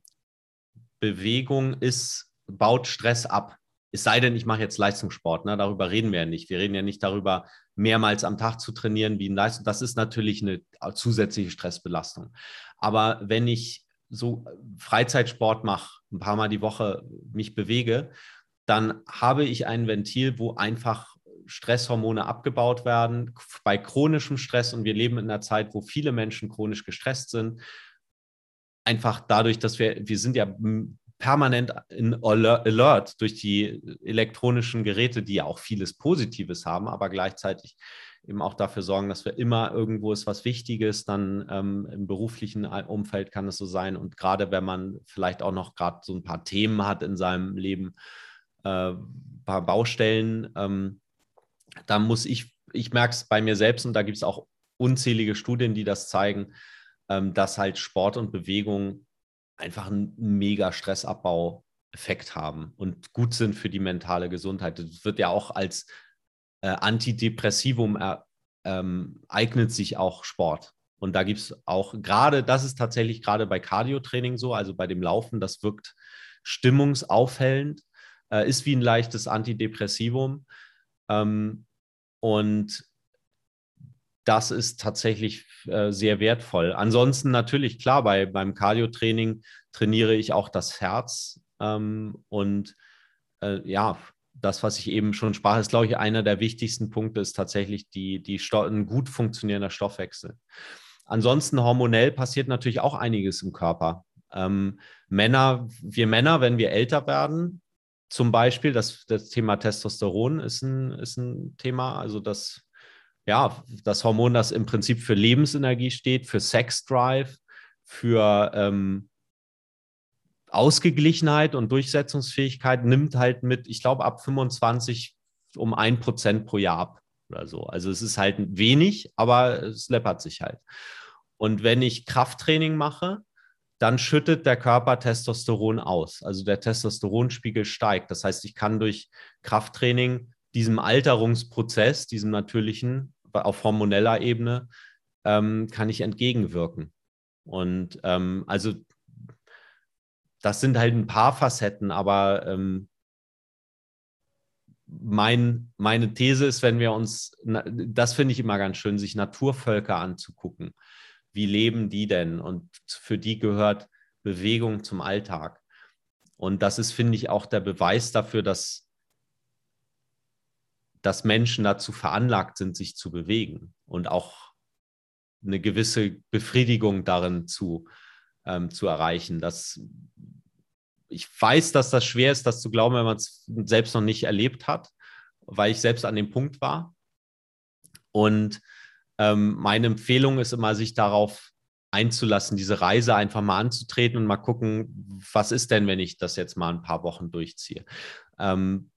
Bewegung ist, baut Stress ab. Es sei denn, ich mache jetzt Leistungssport, ne? darüber reden wir ja nicht. Wir reden ja nicht darüber, mehrmals am Tag zu trainieren wie ein Leistung. Das ist natürlich eine zusätzliche Stressbelastung. Aber wenn ich so Freizeitsport mache, ein paar Mal die Woche mich bewege, dann habe ich ein Ventil, wo einfach Stresshormone abgebaut werden bei chronischem Stress. Und wir leben in einer Zeit, wo viele Menschen chronisch gestresst sind einfach dadurch, dass wir, wir sind ja permanent in Alert durch die elektronischen Geräte, die ja auch vieles Positives haben, aber gleichzeitig eben auch dafür sorgen, dass wir immer irgendwo ist was Wichtiges, dann ähm, im beruflichen Umfeld kann es so sein. Und gerade wenn man vielleicht auch noch gerade so ein paar Themen hat in seinem Leben, äh, paar Baustellen, ähm, da muss ich, ich merke es bei mir selbst und da gibt es auch unzählige Studien, die das zeigen, dass halt Sport und Bewegung einfach einen mega Stressabbau-Effekt haben und gut sind für die mentale Gesundheit. Das wird ja auch als äh, Antidepressivum er, ähm, eignet sich auch Sport. Und da gibt es auch gerade, das ist tatsächlich gerade bei Cardio-Training so, also bei dem Laufen, das wirkt stimmungsaufhellend, äh, ist wie ein leichtes Antidepressivum. Ähm, und das ist tatsächlich äh, sehr wertvoll. Ansonsten natürlich, klar, bei, beim Cardio-Training trainiere ich auch das Herz. Ähm, und äh, ja, das, was ich eben schon sprach, ist, glaube ich, einer der wichtigsten Punkte, ist tatsächlich die, die ein gut funktionierender Stoffwechsel. Ansonsten hormonell passiert natürlich auch einiges im Körper. Ähm, Männer, wir Männer, wenn wir älter werden, zum Beispiel, das, das Thema Testosteron ist ein, ist ein Thema, also das ja, das Hormon, das im Prinzip für Lebensenergie steht, für Sexdrive, für ähm, Ausgeglichenheit und Durchsetzungsfähigkeit, nimmt halt mit, ich glaube, ab 25 um ein Prozent pro Jahr ab. oder so. Also es ist halt wenig, aber es läppert sich halt. Und wenn ich Krafttraining mache, dann schüttet der Körper Testosteron aus. Also der Testosteronspiegel steigt. Das heißt, ich kann durch Krafttraining diesem Alterungsprozess, diesem natürlichen, auf hormoneller Ebene, ähm, kann ich entgegenwirken. Und ähm, also das sind halt ein paar Facetten, aber ähm, mein, meine These ist, wenn wir uns, das finde ich immer ganz schön, sich Naturvölker anzugucken. Wie leben die denn? Und für die gehört Bewegung zum Alltag. Und das ist, finde ich, auch der Beweis dafür, dass, dass Menschen dazu veranlagt sind, sich zu bewegen und auch eine gewisse Befriedigung darin zu, ähm, zu erreichen. Das, ich weiß, dass das schwer ist, das zu glauben, wenn man es selbst noch nicht erlebt hat, weil ich selbst an dem Punkt war. Und ähm, meine Empfehlung ist immer, sich darauf einzulassen, diese Reise einfach mal anzutreten und mal gucken, was ist denn, wenn ich das jetzt mal ein paar Wochen durchziehe. Ähm,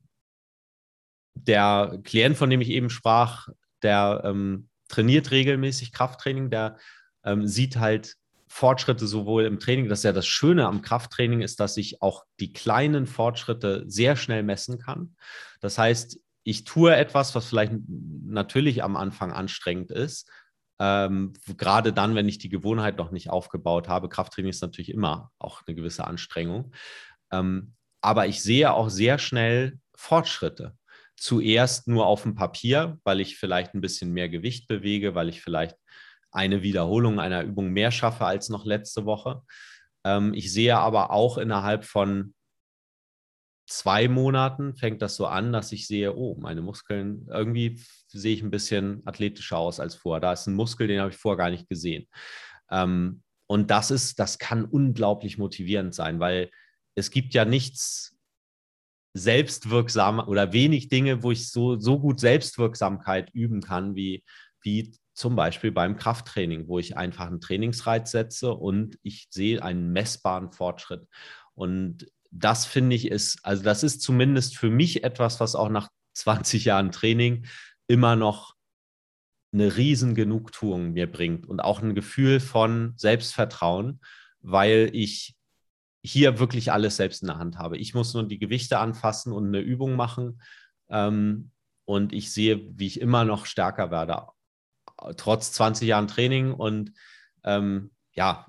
der Klient, von dem ich eben sprach, der ähm, trainiert regelmäßig Krafttraining, der ähm, sieht halt Fortschritte sowohl im Training, das ist ja das Schöne am Krafttraining, ist, dass ich auch die kleinen Fortschritte sehr schnell messen kann. Das heißt, ich tue etwas, was vielleicht natürlich am Anfang anstrengend ist, ähm, gerade dann, wenn ich die Gewohnheit noch nicht aufgebaut habe. Krafttraining ist natürlich immer auch eine gewisse Anstrengung. Ähm, aber ich sehe auch sehr schnell Fortschritte. Zuerst nur auf dem Papier, weil ich vielleicht ein bisschen mehr Gewicht bewege, weil ich vielleicht eine Wiederholung einer Übung mehr schaffe als noch letzte Woche. Ähm, ich sehe aber auch innerhalb von zwei Monaten fängt das so an, dass ich sehe, oh, meine Muskeln, irgendwie sehe ich ein bisschen athletischer aus als vorher. Da ist ein Muskel, den habe ich vorher gar nicht gesehen. Ähm, und das ist, das kann unglaublich motivierend sein, weil es gibt ja nichts selbstwirksam oder wenig Dinge, wo ich so, so gut Selbstwirksamkeit üben kann, wie, wie zum Beispiel beim Krafttraining, wo ich einfach einen Trainingsreiz setze und ich sehe einen messbaren Fortschritt. Und das finde ich ist, also das ist zumindest für mich etwas, was auch nach *laughs* 20 Jahren Training immer noch eine riesen Genugtuung mir bringt und auch ein Gefühl von Selbstvertrauen, weil ich hier wirklich alles selbst in der Hand habe. Ich muss nur die Gewichte anfassen und eine Übung machen ähm, und ich sehe, wie ich immer noch stärker werde, trotz 20 Jahren Training und ähm, ja,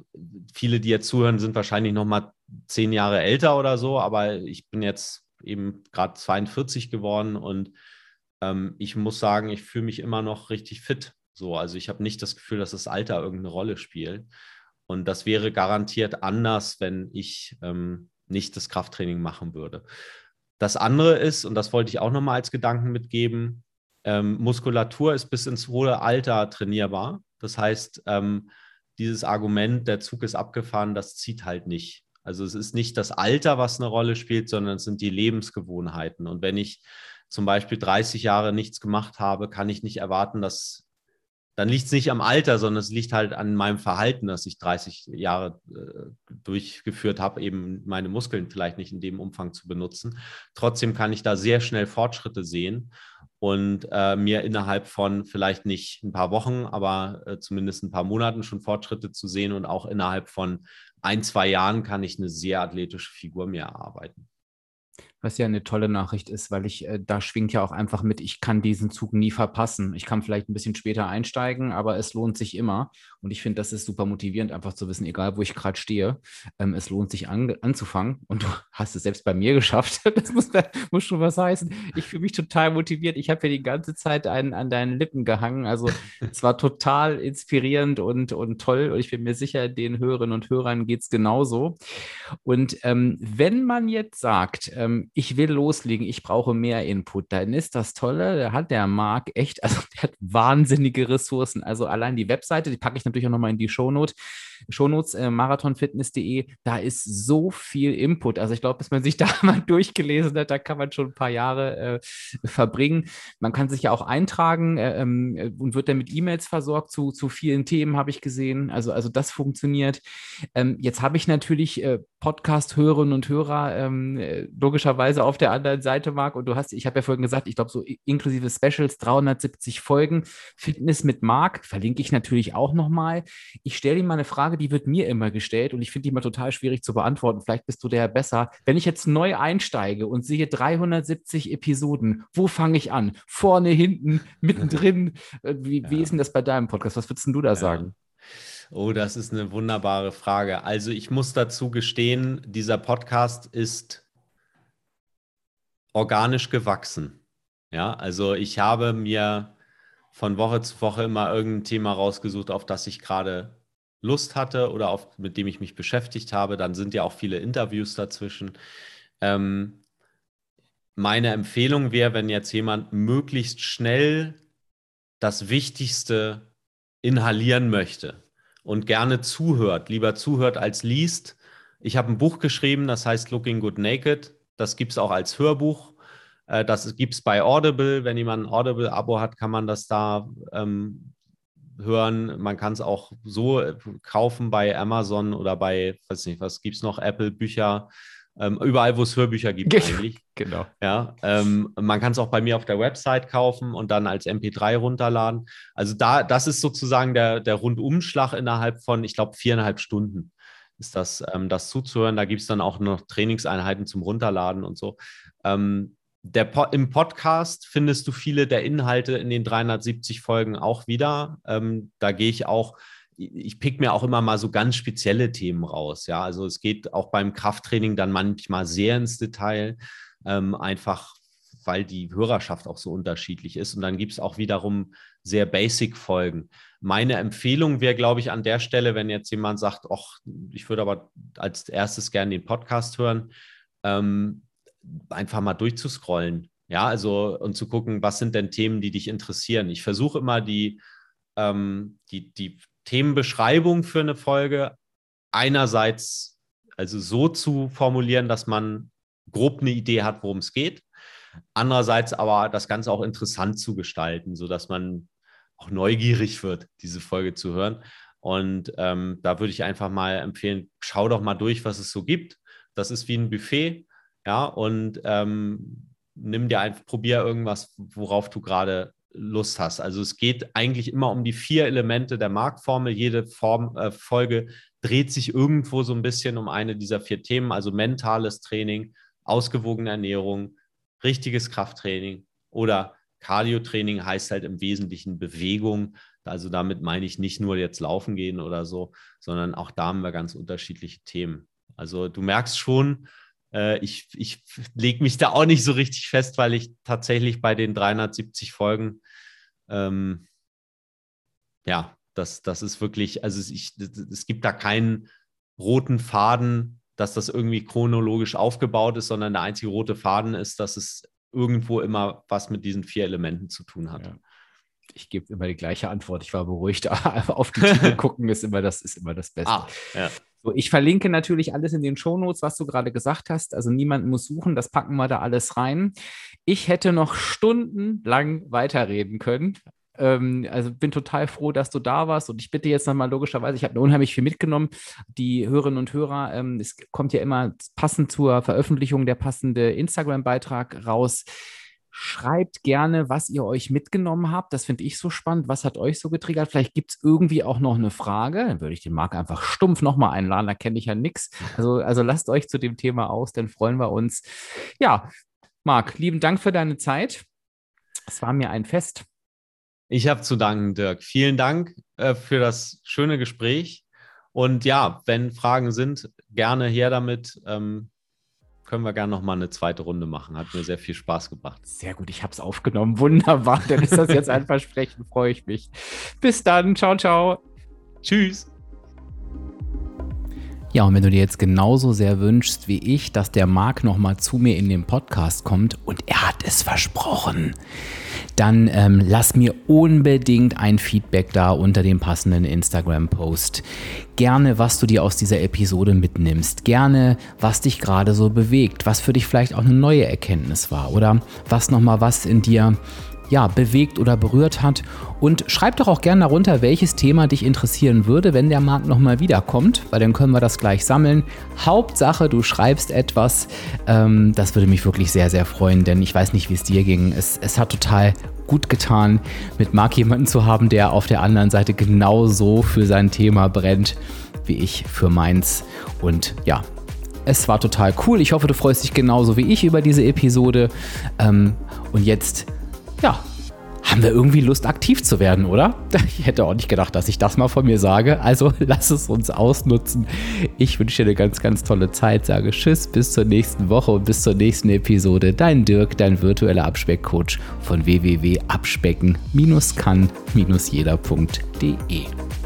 viele, die jetzt zuhören, sind wahrscheinlich noch mal zehn Jahre älter oder so, aber ich bin jetzt eben gerade 42 geworden und ähm, ich muss sagen, ich fühle mich immer noch richtig fit. So, also ich habe nicht das Gefühl, dass das Alter irgendeine Rolle spielt. Und das wäre garantiert anders, wenn ich ähm, nicht das Krafttraining machen würde. Das andere ist, und das wollte ich auch nochmal als Gedanken mitgeben, ähm, Muskulatur ist bis ins hohe Alter trainierbar. Das heißt, ähm, dieses Argument, der Zug ist abgefahren, das zieht halt nicht. Also es ist nicht das Alter, was eine Rolle spielt, sondern es sind die Lebensgewohnheiten. Und wenn ich zum Beispiel 30 Jahre nichts gemacht habe, kann ich nicht erwarten, dass dann liegt es nicht am Alter, sondern es liegt halt an meinem Verhalten, dass ich 30 Jahre äh, durchgeführt habe, eben meine Muskeln vielleicht nicht in dem Umfang zu benutzen. Trotzdem kann ich da sehr schnell Fortschritte sehen und äh, mir innerhalb von vielleicht nicht ein paar Wochen, aber äh, zumindest ein paar Monaten schon Fortschritte zu sehen und auch innerhalb von ein, zwei Jahren kann ich eine sehr athletische Figur mir erarbeiten. Was ja eine tolle Nachricht ist, weil ich, äh, da schwingt ja auch einfach mit, ich kann diesen Zug nie verpassen. Ich kann vielleicht ein bisschen später einsteigen, aber es lohnt sich immer. Und ich finde, das ist super motivierend, einfach zu wissen, egal wo ich gerade stehe, ähm, es lohnt sich an, anzufangen. Und du *laughs* hast es selbst bei mir geschafft. *laughs* das muss, *laughs* muss schon was heißen. Ich fühle mich total motiviert. Ich habe ja die ganze Zeit einen an deinen Lippen gehangen. Also es war total inspirierend und, und toll. Und ich bin mir sicher, den Hörerinnen und Hörern geht es genauso. Und ähm, wenn man jetzt sagt, ähm, ich will loslegen, ich brauche mehr Input, dann ist das Tolle, da hat der Marc echt, *laughs* also der hat wahnsinnige Ressourcen. Also allein die Webseite, die packe ich natürlich auch nochmal in die Shownote. Shownotes, äh, marathonfitness.de, da ist so viel Input. Also ich glaube, bis man sich *laughs* da mal durchgelesen hat, da kann man schon ein paar Jahre äh, verbringen. Man kann sich ja auch eintragen äh, ähm, und wird dann mit E-Mails versorgt zu, zu vielen Themen, habe ich gesehen. Also, also das funktioniert. Ähm, jetzt habe ich natürlich äh, Podcast-Hörerinnen und Hörer ähm, äh, logischerweise logischerweise auf der anderen Seite, Marc. Und du hast, ich habe ja vorhin gesagt, ich glaube, so inklusive Specials, 370 Folgen. Fitness mit Marc, verlinke ich natürlich auch nochmal. Ich stelle ihm mal eine Frage, die wird mir immer gestellt und ich finde die immer total schwierig zu beantworten. Vielleicht bist du der besser. Wenn ich jetzt neu einsteige und sehe 370 Episoden, wo fange ich an? Vorne, hinten, *laughs* mittendrin? Äh, wie, ja. wie ist denn das bei deinem Podcast? Was würdest du da ja. sagen? Oh, das ist eine wunderbare Frage. Also ich muss dazu gestehen, dieser Podcast ist organisch gewachsen. Ja, also ich habe mir von Woche zu Woche immer irgendein Thema rausgesucht, auf das ich gerade Lust hatte oder auf, mit dem ich mich beschäftigt habe. Dann sind ja auch viele Interviews dazwischen. Ähm, meine Empfehlung wäre, wenn jetzt jemand möglichst schnell das Wichtigste inhalieren möchte, und gerne zuhört, lieber zuhört als liest. Ich habe ein Buch geschrieben, das heißt Looking Good Naked. Das gibt es auch als Hörbuch. Äh, das gibt es bei Audible. Wenn jemand ein Audible-Abo hat, kann man das da ähm, hören. Man kann es auch so äh, kaufen bei Amazon oder bei, weiß nicht, was gibt es noch, Apple Bücher. Ähm, überall, wo es Hörbücher gibt eigentlich. *laughs* Genau. Ja, ähm, man kann es auch bei mir auf der Website kaufen und dann als MP3 runterladen. Also da, das ist sozusagen der, der Rundumschlag innerhalb von, ich glaube, viereinhalb Stunden ist das, ähm, das zuzuhören. Da gibt es dann auch noch Trainingseinheiten zum Runterladen und so. Ähm, der po Im Podcast findest du viele der Inhalte in den 370 Folgen auch wieder. Ähm, da gehe ich auch ich pick mir auch immer mal so ganz spezielle Themen raus. Ja, also es geht auch beim Krafttraining dann manchmal sehr ins Detail, ähm, einfach weil die Hörerschaft auch so unterschiedlich ist. Und dann gibt es auch wiederum sehr Basic-Folgen. Meine Empfehlung wäre, glaube ich, an der Stelle, wenn jetzt jemand sagt, ach, ich würde aber als erstes gerne den Podcast hören, ähm, einfach mal durchzuscrollen. Ja, also und zu gucken, was sind denn Themen, die dich interessieren. Ich versuche immer die, ähm, die, die Themenbeschreibung für eine Folge einerseits also so zu formulieren, dass man grob eine Idee hat, worum es geht. Andererseits aber das Ganze auch interessant zu gestalten, sodass man auch neugierig wird, diese Folge zu hören. Und ähm, da würde ich einfach mal empfehlen, schau doch mal durch, was es so gibt. Das ist wie ein Buffet, ja, und ähm, nimm dir einfach, probier irgendwas, worauf du gerade Lust hast. Also es geht eigentlich immer um die vier Elemente der Marktformel. Jede Form, äh, Folge dreht sich irgendwo so ein bisschen um eine dieser vier Themen, also mentales Training, ausgewogene Ernährung, richtiges Krafttraining oder Cardio-Training heißt halt im Wesentlichen Bewegung. Also damit meine ich nicht nur jetzt laufen gehen oder so, sondern auch da haben wir ganz unterschiedliche Themen. Also du merkst schon, äh, ich, ich lege mich da auch nicht so richtig fest, weil ich tatsächlich bei den 370 Folgen, ähm, ja, das, das ist wirklich, also ich, es gibt da keinen roten Faden, dass das irgendwie chronologisch aufgebaut ist, sondern der einzige rote Faden ist, dass es irgendwo immer was mit diesen vier Elementen zu tun hat. Ja. Ich gebe immer die gleiche Antwort. Ich war beruhigt. *laughs* Auf die Titel *laughs* gucken ist immer das, ist immer das Beste. Ah, ja. So, ich verlinke natürlich alles in den Shownotes, was du gerade gesagt hast. Also niemand muss suchen, das packen wir da alles rein. Ich hätte noch stundenlang weiterreden können. Ähm, also bin total froh, dass du da warst und ich bitte jetzt nochmal logischerweise, ich habe unheimlich viel mitgenommen. Die Hörerinnen und Hörer, ähm, es kommt ja immer passend zur Veröffentlichung der passende Instagram-Beitrag raus. Schreibt gerne, was ihr euch mitgenommen habt. Das finde ich so spannend. Was hat euch so getriggert? Vielleicht gibt es irgendwie auch noch eine Frage. Dann würde ich den Marc einfach stumpf nochmal einladen. Da kenne ich ja nichts. Also, also lasst euch zu dem Thema aus, dann freuen wir uns. Ja, Marc, lieben Dank für deine Zeit. Es war mir ein Fest. Ich habe zu danken, Dirk. Vielen Dank äh, für das schöne Gespräch. Und ja, wenn Fragen sind, gerne her damit. Ähm, können wir gerne noch mal eine zweite Runde machen. Hat mir sehr viel Spaß gebracht. Sehr gut, ich habe es aufgenommen. Wunderbar. Dann ist das jetzt *laughs* ein Versprechen. Freue ich mich. Bis dann. Ciao, ciao. Tschüss. Ja, und wenn du dir jetzt genauso sehr wünschst wie ich, dass der Marc nochmal zu mir in den Podcast kommt und er hat es versprochen, dann ähm, lass mir unbedingt ein Feedback da unter dem passenden Instagram-Post. Gerne, was du dir aus dieser Episode mitnimmst. Gerne, was dich gerade so bewegt, was für dich vielleicht auch eine neue Erkenntnis war oder was nochmal was in dir ja, bewegt oder berührt hat. Und schreib doch auch gerne darunter, welches Thema dich interessieren würde, wenn der Markt nochmal wiederkommt, weil dann können wir das gleich sammeln. Hauptsache, du schreibst etwas. Ähm, das würde mich wirklich sehr, sehr freuen, denn ich weiß nicht, wie es dir ging. Es, es hat total gut getan, mit Marc jemanden zu haben, der auf der anderen Seite genauso für sein Thema brennt wie ich für meins. Und ja, es war total cool. Ich hoffe, du freust dich genauso wie ich über diese Episode. Ähm, und jetzt, ja, haben wir irgendwie Lust, aktiv zu werden, oder? *laughs* Ich hätte auch nicht gedacht, dass ich das mal von mir sage. Also *laughs* lass es uns ausnutzen. Ich wünsche dir eine ganz, ganz tolle Zeit. Sage Tschüss, bis zur nächsten Woche und bis zur nächsten Episode. Dein Dirk, dein virtueller Abspeckcoach von www.abspecken-kann-jeder.de.